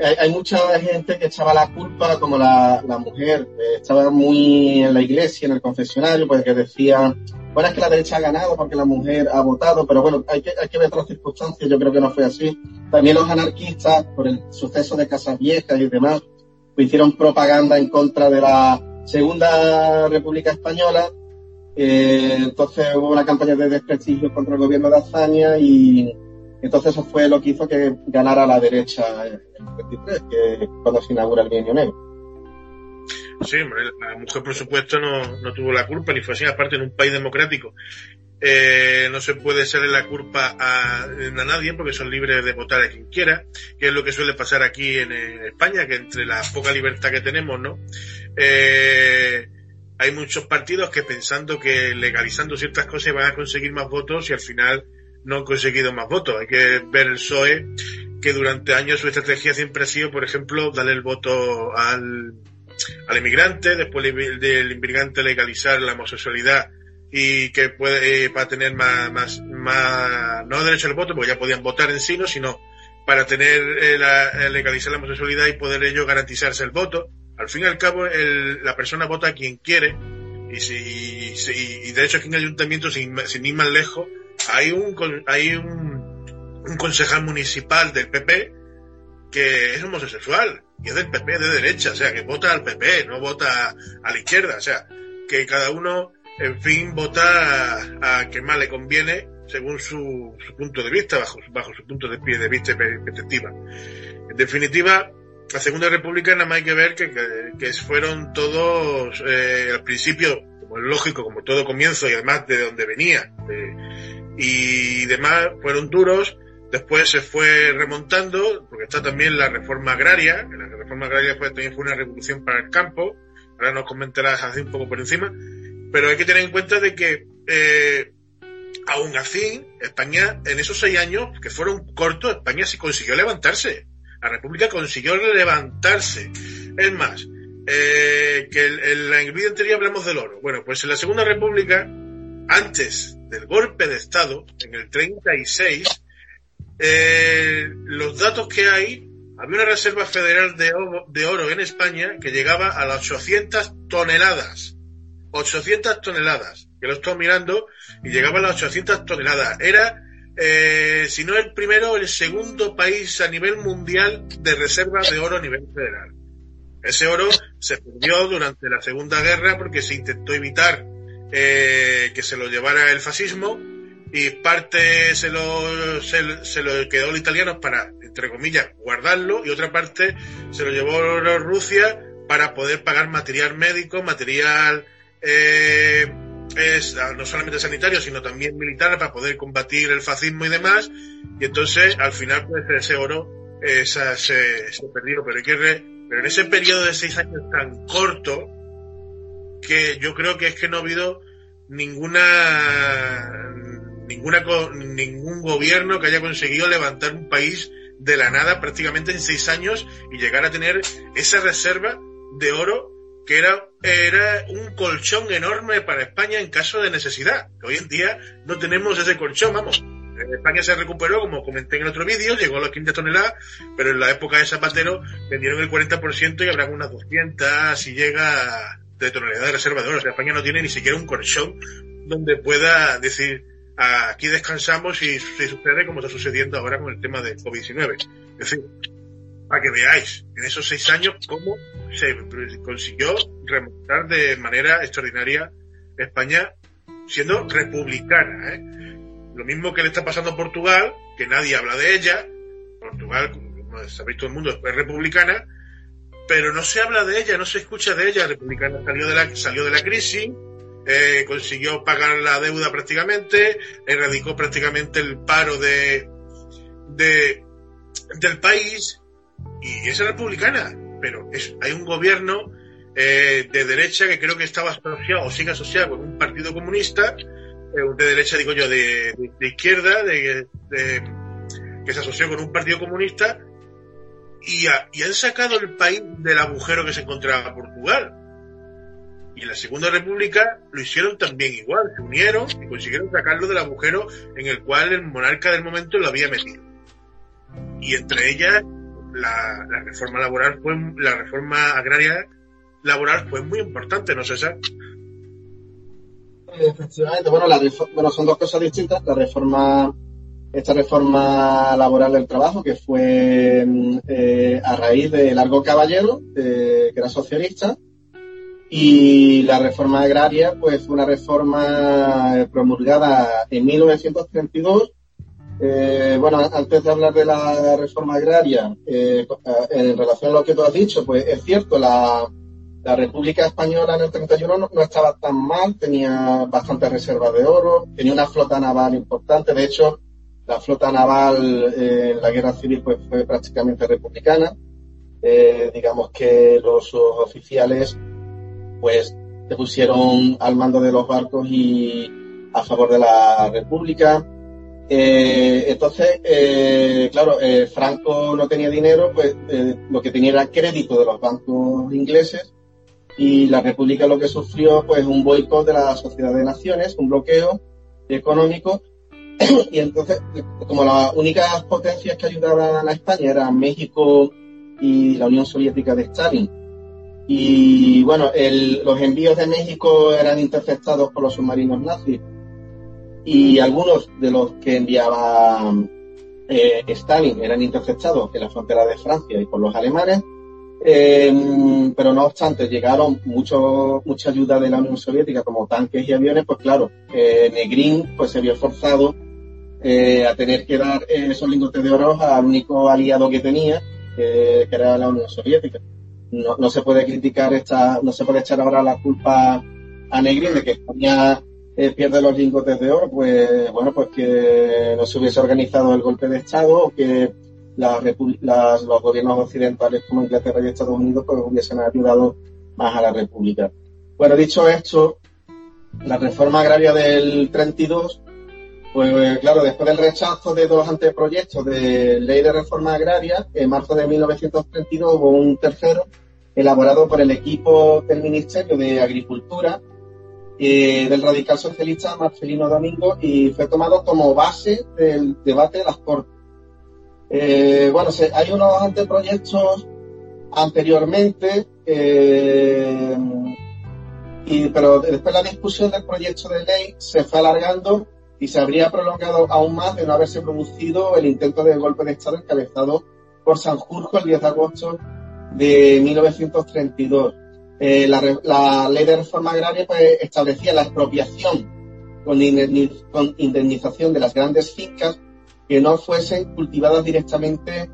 hay, mucha gente que echaba la culpa, como la, mujer, estaba muy en la iglesia, en el confesionario, pues que decía, bueno, es que la derecha ha ganado porque la mujer ha votado, pero bueno, hay que, hay que ver otras circunstancias, yo creo que no fue así. También los anarquistas, por el suceso de Casas Viejas y demás, hicieron propaganda en contra de la Segunda República Española, eh, entonces hubo una campaña de desprestigio contra el gobierno de Azaña y entonces eso fue lo que hizo que ganara la derecha en el 23, que cuando se inaugura el bienio negro. Sí, la mujer por supuesto no, no tuvo la culpa, ni fue así, aparte en un país democrático. Eh, no se puede echarle la culpa a, nadie porque son libres de votar a quien quiera, que es lo que suele pasar aquí en, España, que entre la poca libertad que tenemos, ¿no? Eh, hay muchos partidos que pensando que legalizando ciertas cosas van a conseguir más votos y al final no han conseguido más votos. Hay que ver el PSOE, que durante años su estrategia siempre ha sido, por ejemplo, darle el voto al, al inmigrante, después del inmigrante legalizar la homosexualidad y que puede, eh, para tener más, más, más, no derecho al voto, porque ya podían votar en sí, no, sino para tener eh, la, eh, legalizar la homosexualidad y poder ello garantizarse el voto. Al fin y al cabo, el, la persona vota a quien quiere y, si, y de hecho aquí en el ayuntamiento, sin, sin ir más lejos, hay un, hay un, un concejal municipal del PP que es homosexual y es del PP de derecha, o sea, que vota al PP, no vota a la izquierda, o sea, que cada uno, en fin, vota a, quien más le conviene según su, su, punto de vista, bajo, bajo su punto de, de vista y perspectiva. En definitiva, la Segunda República nada más hay que ver que, que, fueron todos, eh, al principio, como es lógico, como todo comienzo y además de donde venía, de, y demás fueron duros. Después se fue remontando, porque está también la reforma agraria, la reforma agraria fue, también fue una revolución para el campo, ahora nos comentarás así un poco por encima, pero hay que tener en cuenta de que eh, aún así, España, en esos seis años, que fueron cortos, España sí consiguió levantarse. La República consiguió levantarse. Es más, eh, que en la vídeo anterior hablamos del oro. Bueno, pues en la Segunda República, antes del golpe de Estado, en el 36, eh, los datos que hay, había una reserva federal de oro, de oro en España que llegaba a las 800 toneladas. 800 toneladas. Que lo estoy mirando y llegaba a las 800 toneladas. Era, eh, si no el primero, el segundo país a nivel mundial de reserva de oro a nivel federal. Ese oro se perdió durante la Segunda Guerra porque se intentó evitar eh, que se lo llevara el fascismo y parte se lo, se, lo quedó los italianos para, entre comillas, guardarlo y otra parte se lo llevó Rusia para poder pagar material médico, material eh, es, no solamente sanitario, sino también militar para poder combatir el fascismo y demás. Y entonces, al final, pues ese oro esa, se, se perdió. Pero, hay que pero en ese periodo de seis años tan corto, que yo creo que es que no ha habido ninguna ninguna ningún gobierno que haya conseguido levantar un país de la nada prácticamente en seis años y llegar a tener esa reserva de oro que era, era un colchón enorme para España en caso de necesidad. Hoy en día no tenemos ese colchón, vamos. España se recuperó, como comenté en el otro vídeo, llegó a las 500 toneladas, pero en la época de Zapatero vendieron el 40% y habrá unas 200 si llega de tonalidad de reserva de oro. O sea, España no tiene ni siquiera un colchón donde pueda decir, aquí descansamos y si sucede como está sucediendo ahora con el tema de COVID-19. Es decir, para que veáis en esos seis años cómo se consiguió remontar de manera extraordinaria España siendo republicana. ¿eh? Lo mismo que le está pasando a Portugal, que nadie habla de ella. Portugal, como sabéis todo el mundo, es republicana, pero no se habla de ella, no se escucha de ella. La republicana salió de la, salió de la crisis, eh, consiguió pagar la deuda prácticamente, erradicó prácticamente el paro de, de del país y es republicana, pero es, hay un gobierno eh, de derecha que creo que estaba asociado o sigue asociado con un partido comunista, eh, de derecha digo yo, de, izquierda, que se asoció con un partido comunista y, y, han sacado el país del agujero que se encontraba Portugal. Y en la Segunda República lo hicieron también igual, se unieron y consiguieron sacarlo del agujero en el cual el monarca del momento lo había metido. Y entre ellas, la, la reforma laboral fue, la reforma agraria laboral fue muy importante, ¿no, César? Efectivamente, bueno, la, bueno, son dos cosas distintas. La reforma esta reforma laboral del trabajo que fue eh, a raíz de Largo Caballero, que era socialista, y la reforma agraria pues fue una reforma eh, promulgada en 1932. Eh, bueno, antes de hablar de la reforma agraria, eh, en relación a lo que tú has dicho, pues es cierto, la, la República Española en el 31 no, no, estaba tan mal, tenía bastantes reservas de oro, tenía una flota naval importante, de hecho, la flota naval eh, en la guerra civil pues, fue prácticamente republicana. Eh, digamos que los, oficiales pues se pusieron al mando de los barcos y a favor de la república. Eh, entonces, eh, claro, eh, Franco no tenía dinero, pues eh, lo que tenía era crédito de los bancos ingleses y la república lo que sufrió pues un boicot de la Sociedad de Naciones, un bloqueo económico. Y entonces, como las únicas potencias que ayudaban a España eran México y la Unión Soviética de Stalin, y bueno, el, los envíos de México eran interceptados por los submarinos nazis, y algunos de los que enviaba eh, Stalin eran interceptados en la frontera de Francia y por los alemanes, eh, pero no obstante, llegaron mucho, mucha ayuda de la Unión Soviética, como tanques y aviones, pues claro, eh, Negrín pues se vio forzado eh, a tener que dar eh, esos lingotes de oro al único aliado que tenía, que era la Unión Soviética. No, no, se puede criticar esta, no se puede echar ahora la culpa a Negrín de que España eh, pierde los lingotes de oro, pues bueno, pues que no se hubiese organizado el golpe de Estado o que las, las, los gobiernos occidentales como Inglaterra y Estados Unidos pues hubiesen ayudado más a la República. Bueno, dicho esto, la reforma agraria del 32 pues claro, después del rechazo de dos anteproyectos de ley de reforma agraria, en marzo de 1932 hubo un tercero elaborado por el equipo del Ministerio de Agricultura eh, del radical socialista Marcelino Domingo y fue tomado como base del debate de las Cortes. Eh, bueno, se, hay unos anteproyectos anteriormente, eh, y, pero después la discusión del proyecto de ley se fue alargando y se habría prolongado aún más de no haberse producido el intento de golpe de Estado encabezado por Sanjurjo el 10 de agosto de 1932. Eh, la, la, ley de reforma agraria pues, establecía la expropiación con, con indemnización de las grandes fincas que no fuesen cultivadas directamente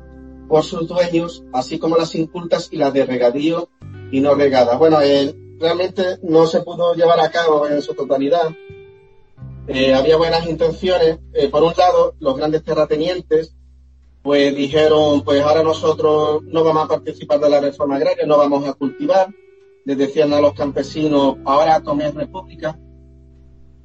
por sus dueños, así como las incultas y las de regadío y no regadas. Bueno, eh, realmente no se pudo llevar a cabo en su totalidad eh, había buenas intenciones. Eh, por un lado, los grandes terratenientes pues dijeron, pues ahora nosotros no vamos a participar de la reforma agraria, no vamos a cultivar. Les decían a los campesinos, ahora comer república.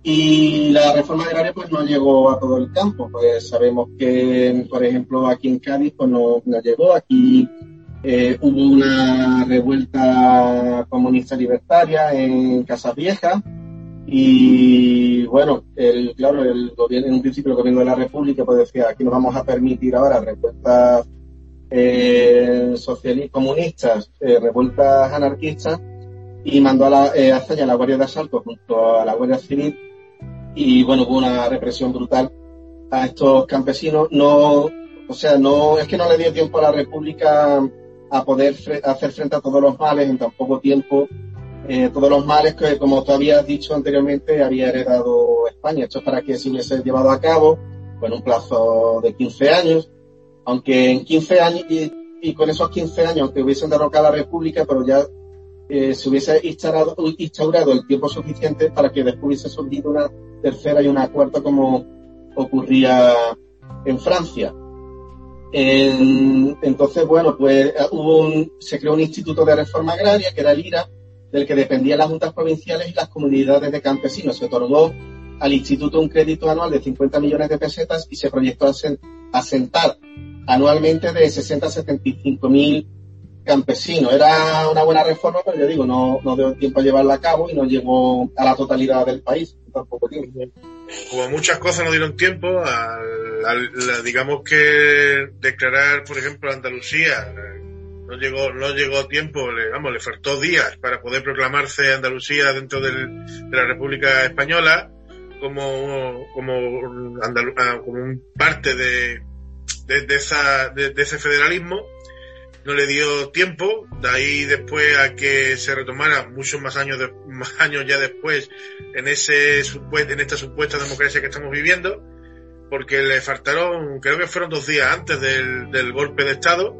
Y la reforma agraria pues no llegó a todo el campo. Pues sabemos que, por ejemplo, aquí en Cádiz pues no, no llegó. Aquí eh, hubo una revuelta comunista libertaria en Casas Viejas y bueno, el, claro, el gobierno, en un principio el gobierno de la República pues decía, aquí no vamos a permitir ahora revueltas eh, socialistas, comunistas, eh, revueltas anarquistas, y mandó a la, eh, a la Guardia de Asalto junto a la Guardia Civil, y bueno, hubo una represión brutal a estos campesinos. No, o sea, no, es que no le dio tiempo a la República a poder hacer frente a todos los males en tan poco tiempo eh, todos los males que, como tú habías dicho anteriormente, había heredado España. Esto es para que se hubiese llevado a cabo en un plazo de 15 años, aunque en 15 años, y con esos 15 años que hubiesen derrocado a la República, pero ya eh, se hubiese instaurado, instaurado, el tiempo suficiente para que después hubiese surgido una tercera y una cuarta como ocurría en Francia. entonces, bueno, pues hubo un, se creó un instituto de reforma agraria que era el IRA, del que dependían las juntas provinciales y las comunidades de campesinos. Se otorgó al instituto un crédito anual de 50 millones de pesetas y se proyectó asentar anualmente de 60 a 75 mil campesinos. Era una buena reforma, pero yo digo, no, no dio tiempo a llevarla a cabo y no llegó a la totalidad del país. Tampoco Como muchas cosas no dieron tiempo, al, digamos que declarar, por ejemplo, Andalucía no llegó no llegó tiempo le, vamos le faltó días para poder proclamarse Andalucía dentro de la República Española como como ah, como parte de de, esa de, ese federalismo no le dio tiempo de ahí después a que se retomara muchos más años de, más años ya después en ese en esta supuesta democracia que estamos viviendo porque le faltaron creo que fueron dos días antes del, del golpe de estado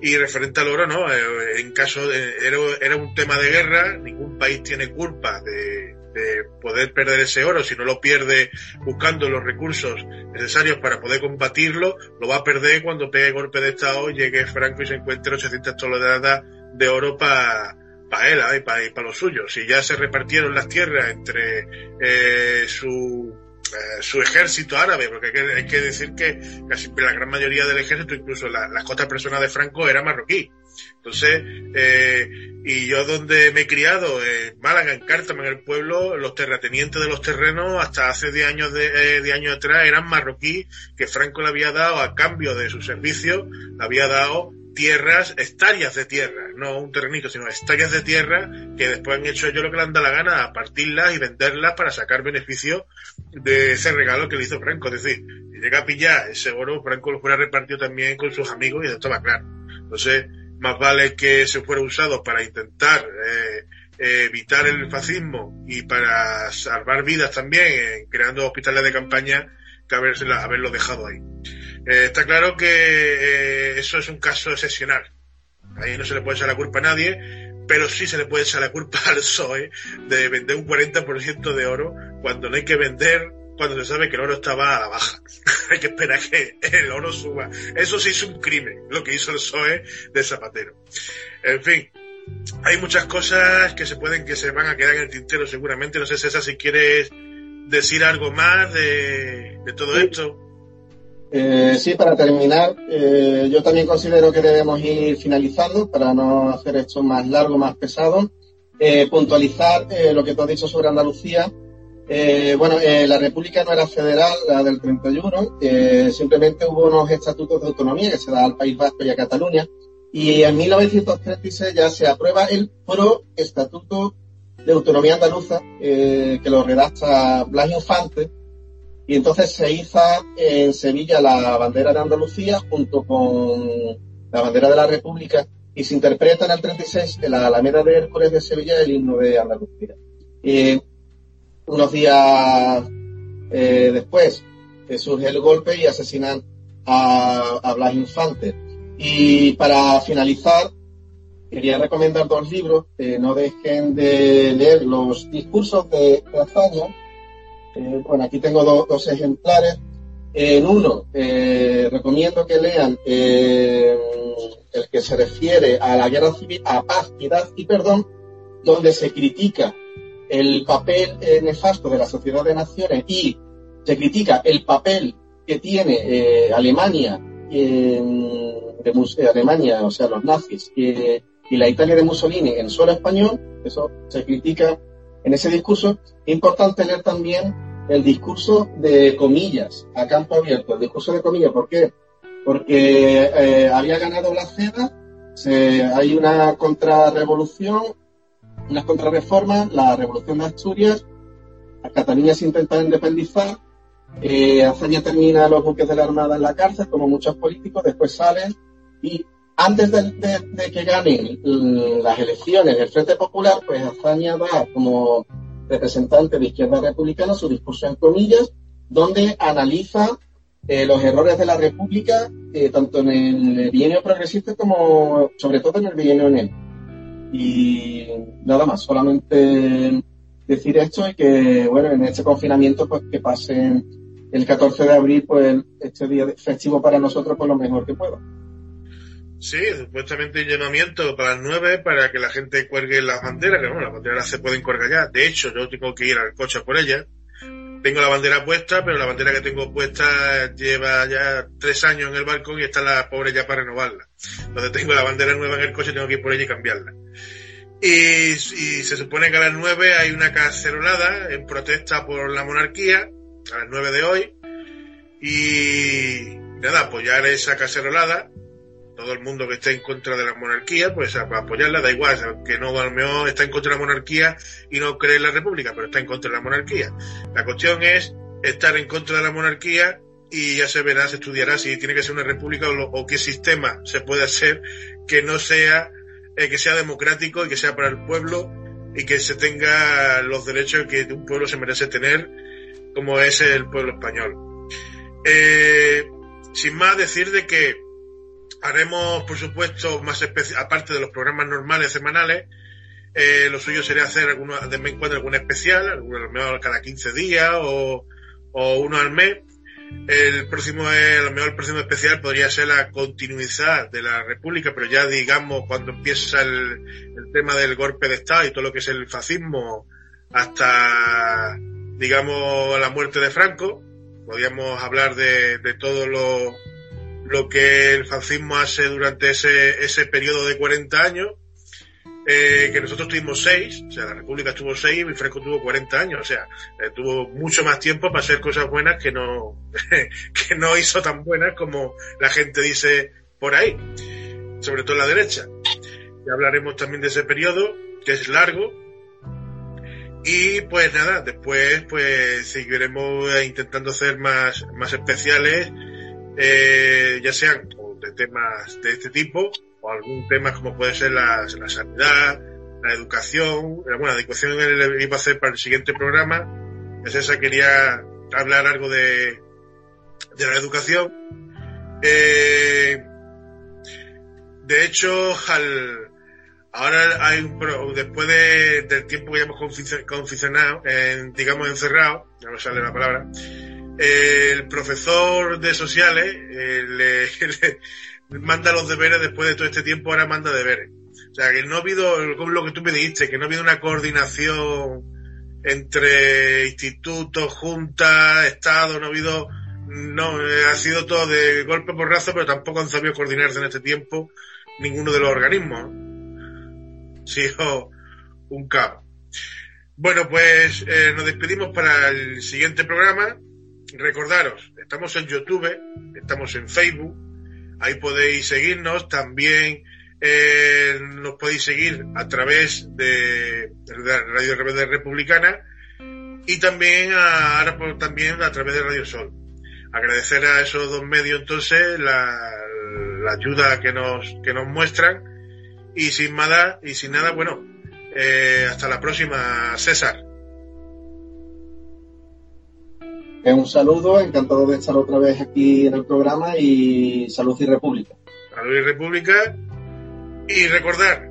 y referente al oro, no, eh, en caso de, era, era un tema de guerra, ningún país tiene culpa de, de poder perder ese oro, si no lo pierde buscando los recursos necesarios para poder combatirlo, lo va a perder cuando pegue golpe de Estado, llegue Franco y se encuentre 800 toneladas de oro para para él y para, para los suyos. Si ya se repartieron las tierras entre eh, su eh, su ejército árabe, porque hay que, decir que casi la gran mayoría del ejército, incluso la, las costas personas de Franco, era marroquí. Entonces, eh, y yo donde me he criado, en Málaga, en Cártama, en el pueblo, los terratenientes de los terrenos, hasta hace 10 años de, eh, años atrás, eran marroquí, que Franco le había dado a cambio de su servicio, le había dado tierras, hectáreas de tierra, no un terrenito, sino hectáreas de tierra que después han hecho ellos lo que le han dado la gana, a partirlas y venderlas para sacar beneficio de ese regalo que le hizo Franco. Es decir, si llega a pillar ese oro, Franco lo fuera repartido también con sus amigos y esto va claro. Entonces, más vale que se fuera usado para intentar eh, evitar el fascismo y para salvar vidas también, creando hospitales de campaña, que haberlo dejado ahí. Eh, está claro que eh, eso es un caso excepcional. Ahí no se le puede echar la culpa a nadie, pero sí se le puede echar la culpa al PSOE de vender un 40% de oro cuando no hay que vender cuando se sabe que el oro estaba a la baja. hay que esperar que el oro suba. Eso sí es un crimen, lo que hizo el PSOE de Zapatero. En fin, hay muchas cosas que se pueden, que se van a quedar en el tintero seguramente. No sé, César, si quieres decir algo más de, de todo esto. Eh, sí, para terminar, eh, yo también considero que debemos ir finalizando para no hacer esto más largo, más pesado. Eh, puntualizar lo que tú has dicho sobre Andalucía. Bueno, la República no era federal, la del 31, simplemente hubo unos estatutos de autonomía que se da al País Vasco y a Cataluña. Y en 1936 ya se aprueba el Pro Estatuto de Autonomía Andaluza, que lo redacta Blas Infante, y entonces se hizo en Sevilla la bandera de Andalucía junto con la bandera de la República y se interpreta en el 36 en la Alameda de Hércules de Sevilla el himno de Andalucía. Y unos días eh, después surge el golpe y asesinan a, a Blas Infante. Y para finalizar, quería recomendar dos libros. no dejen de leer los discursos de, de eh, bueno, aquí tengo dos ejemplares. En uno, eh, recomiendo que lean eh, el que se refiere a la guerra civil, a paz, piedad y perdón, donde se critica el papel nefasto de la sociedad de naciones y se critica el papel que tiene Alemania, de, Alemania, o sea, los nazis, y la Italia de Mussolini en suelo español, eso se critica en ese discurso. Importante leer también el discurso de comillas, a campo abierto, el discurso de comillas, ¿por qué? Porque eh, había ganado la CEDA, se, hay una contrarrevolución, una contrarreforma, la revolución de Asturias, a Cataluña se intenta independizar, eh, Azaña termina los buques de la Armada en la cárcel, como muchos políticos, después salen y antes de, que ganen las elecciones del Frente Popular, pues Azaña da como representante de Izquierda Republicana, su discurso en comillas, donde analiza eh, los errores de la República eh, tanto en el bienio progresista como sobre todo en el bienio NEM. Y nada más, solamente decir esto y que, bueno, en este confinamiento, pues que pasen el 14 de abril, pues este día festivo para nosotros, pues lo mejor que pueda. Sí, supuestamente un llamamiento para las 9 para que la gente cuelgue las banderas, que bueno, las banderas se pueden colgar ya. De hecho, yo tengo que ir al coche por ellas. Tengo la bandera puesta, pero la bandera que tengo puesta lleva ya tres años en el balcón y está la pobre ya para renovarla. Entonces tengo la bandera nueva en el coche, tengo que ir por ella y cambiarla. Y, se supone que a las 9 hay una cacerolada en protesta por la monarquía, a las 9 de hoy. Y nada, apoyar esa cacerolada todo el mundo que esté en contra de la monarquía, pues a apoyarla, da igual, que no a lo está en contra de la monarquía y no cree en la república, pero está en contra de la monarquía. La cuestión es estar en contra de la monarquía y ya se verá, se estudiará si tiene que ser una república o, qué sistema se puede hacer que no sea, eh, que sea democrático y que sea para el pueblo y que se tenga los derechos que un pueblo se merece tener, como es el pueblo español. Eh, sin más decir de que haremos, por supuesto, más aparte de los programas normales semanales, eh, lo suyo sería hacer alguno, de vez en cuando algún especial, mejor cada 15 días o, uno al mes. El próximo, a lo mejor el próximo especial podría ser la continuidad de la República, pero ya digamos cuando empieza el, el tema del golpe de Estado y todo lo que es el fascismo hasta, digamos, la muerte de Franco. Podríamos hablar de, de todo lo, lo que el fascismo hace durante ese, ese periodo de 40 años, eh, que nosotros tuvimos 6, o sea, la República tuvo 6 y Franco tuvo 40 años, o sea, eh, tuvo mucho más tiempo para hacer cosas buenas que no, que no hizo tan buenas como la gente dice por ahí, sobre todo la derecha. Ya hablaremos también de ese periodo, que es largo, y pues nada, después pues seguiremos intentando hacer más, más especiales eh, ya sean de temas de este tipo o algún tema como puede ser la, sanidad, la educación. Eh, bueno, la educación iba a hacer para el siguiente programa. Es esa, quería hablar algo de, de la educación. Eh, de hecho, al, ahora hay un, después del tiempo que hemos conficionado, digamos encerrado, ya no sale la palabra, el profesor de sociales eh, le, manda los deberes después de todo este tiempo, ahora manda deberes. O sea, que no ha habido, lo que tú me dijiste, que no ha habido una coordinación entre institutos, juntas, Estado, no ha habido, no, eh, ha sido todo de golpe por raza, pero tampoco han sabido coordinarse en este tiempo ninguno de los organismos. Sí, un caos. Bueno, pues eh, nos despedimos para el siguiente programa recordaros, estamos en YouTube, estamos en Facebook, ahí podéis seguirnos, también eh, nos podéis seguir a través de, Radio Rebelde Republicana y también a, ahora también a través de Radio Sol. Agradecer a esos dos medios entonces la, ayuda que nos, que nos muestran y sin nada, y sin nada, bueno, eh, hasta la próxima, César. Un saludo, encantado de estar otra vez aquí en el programa y salud y república. Salud y república. Y recordar,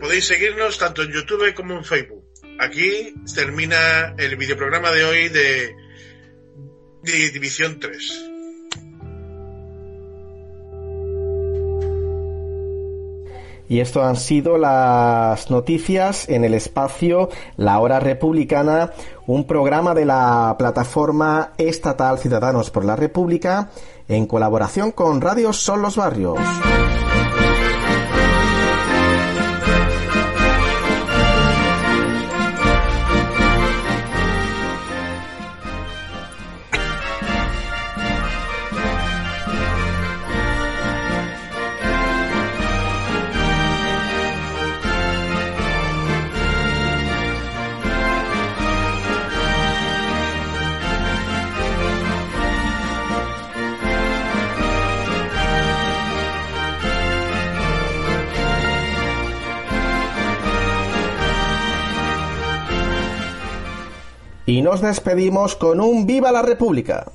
podéis seguirnos tanto en YouTube como en Facebook. Aquí termina el videoprograma de hoy de, de División 3. Y esto han sido las noticias en el espacio La Hora Republicana, un programa de la plataforma estatal Ciudadanos por la República en colaboración con Radio Son los Barrios. Nos despedimos con un Viva la República.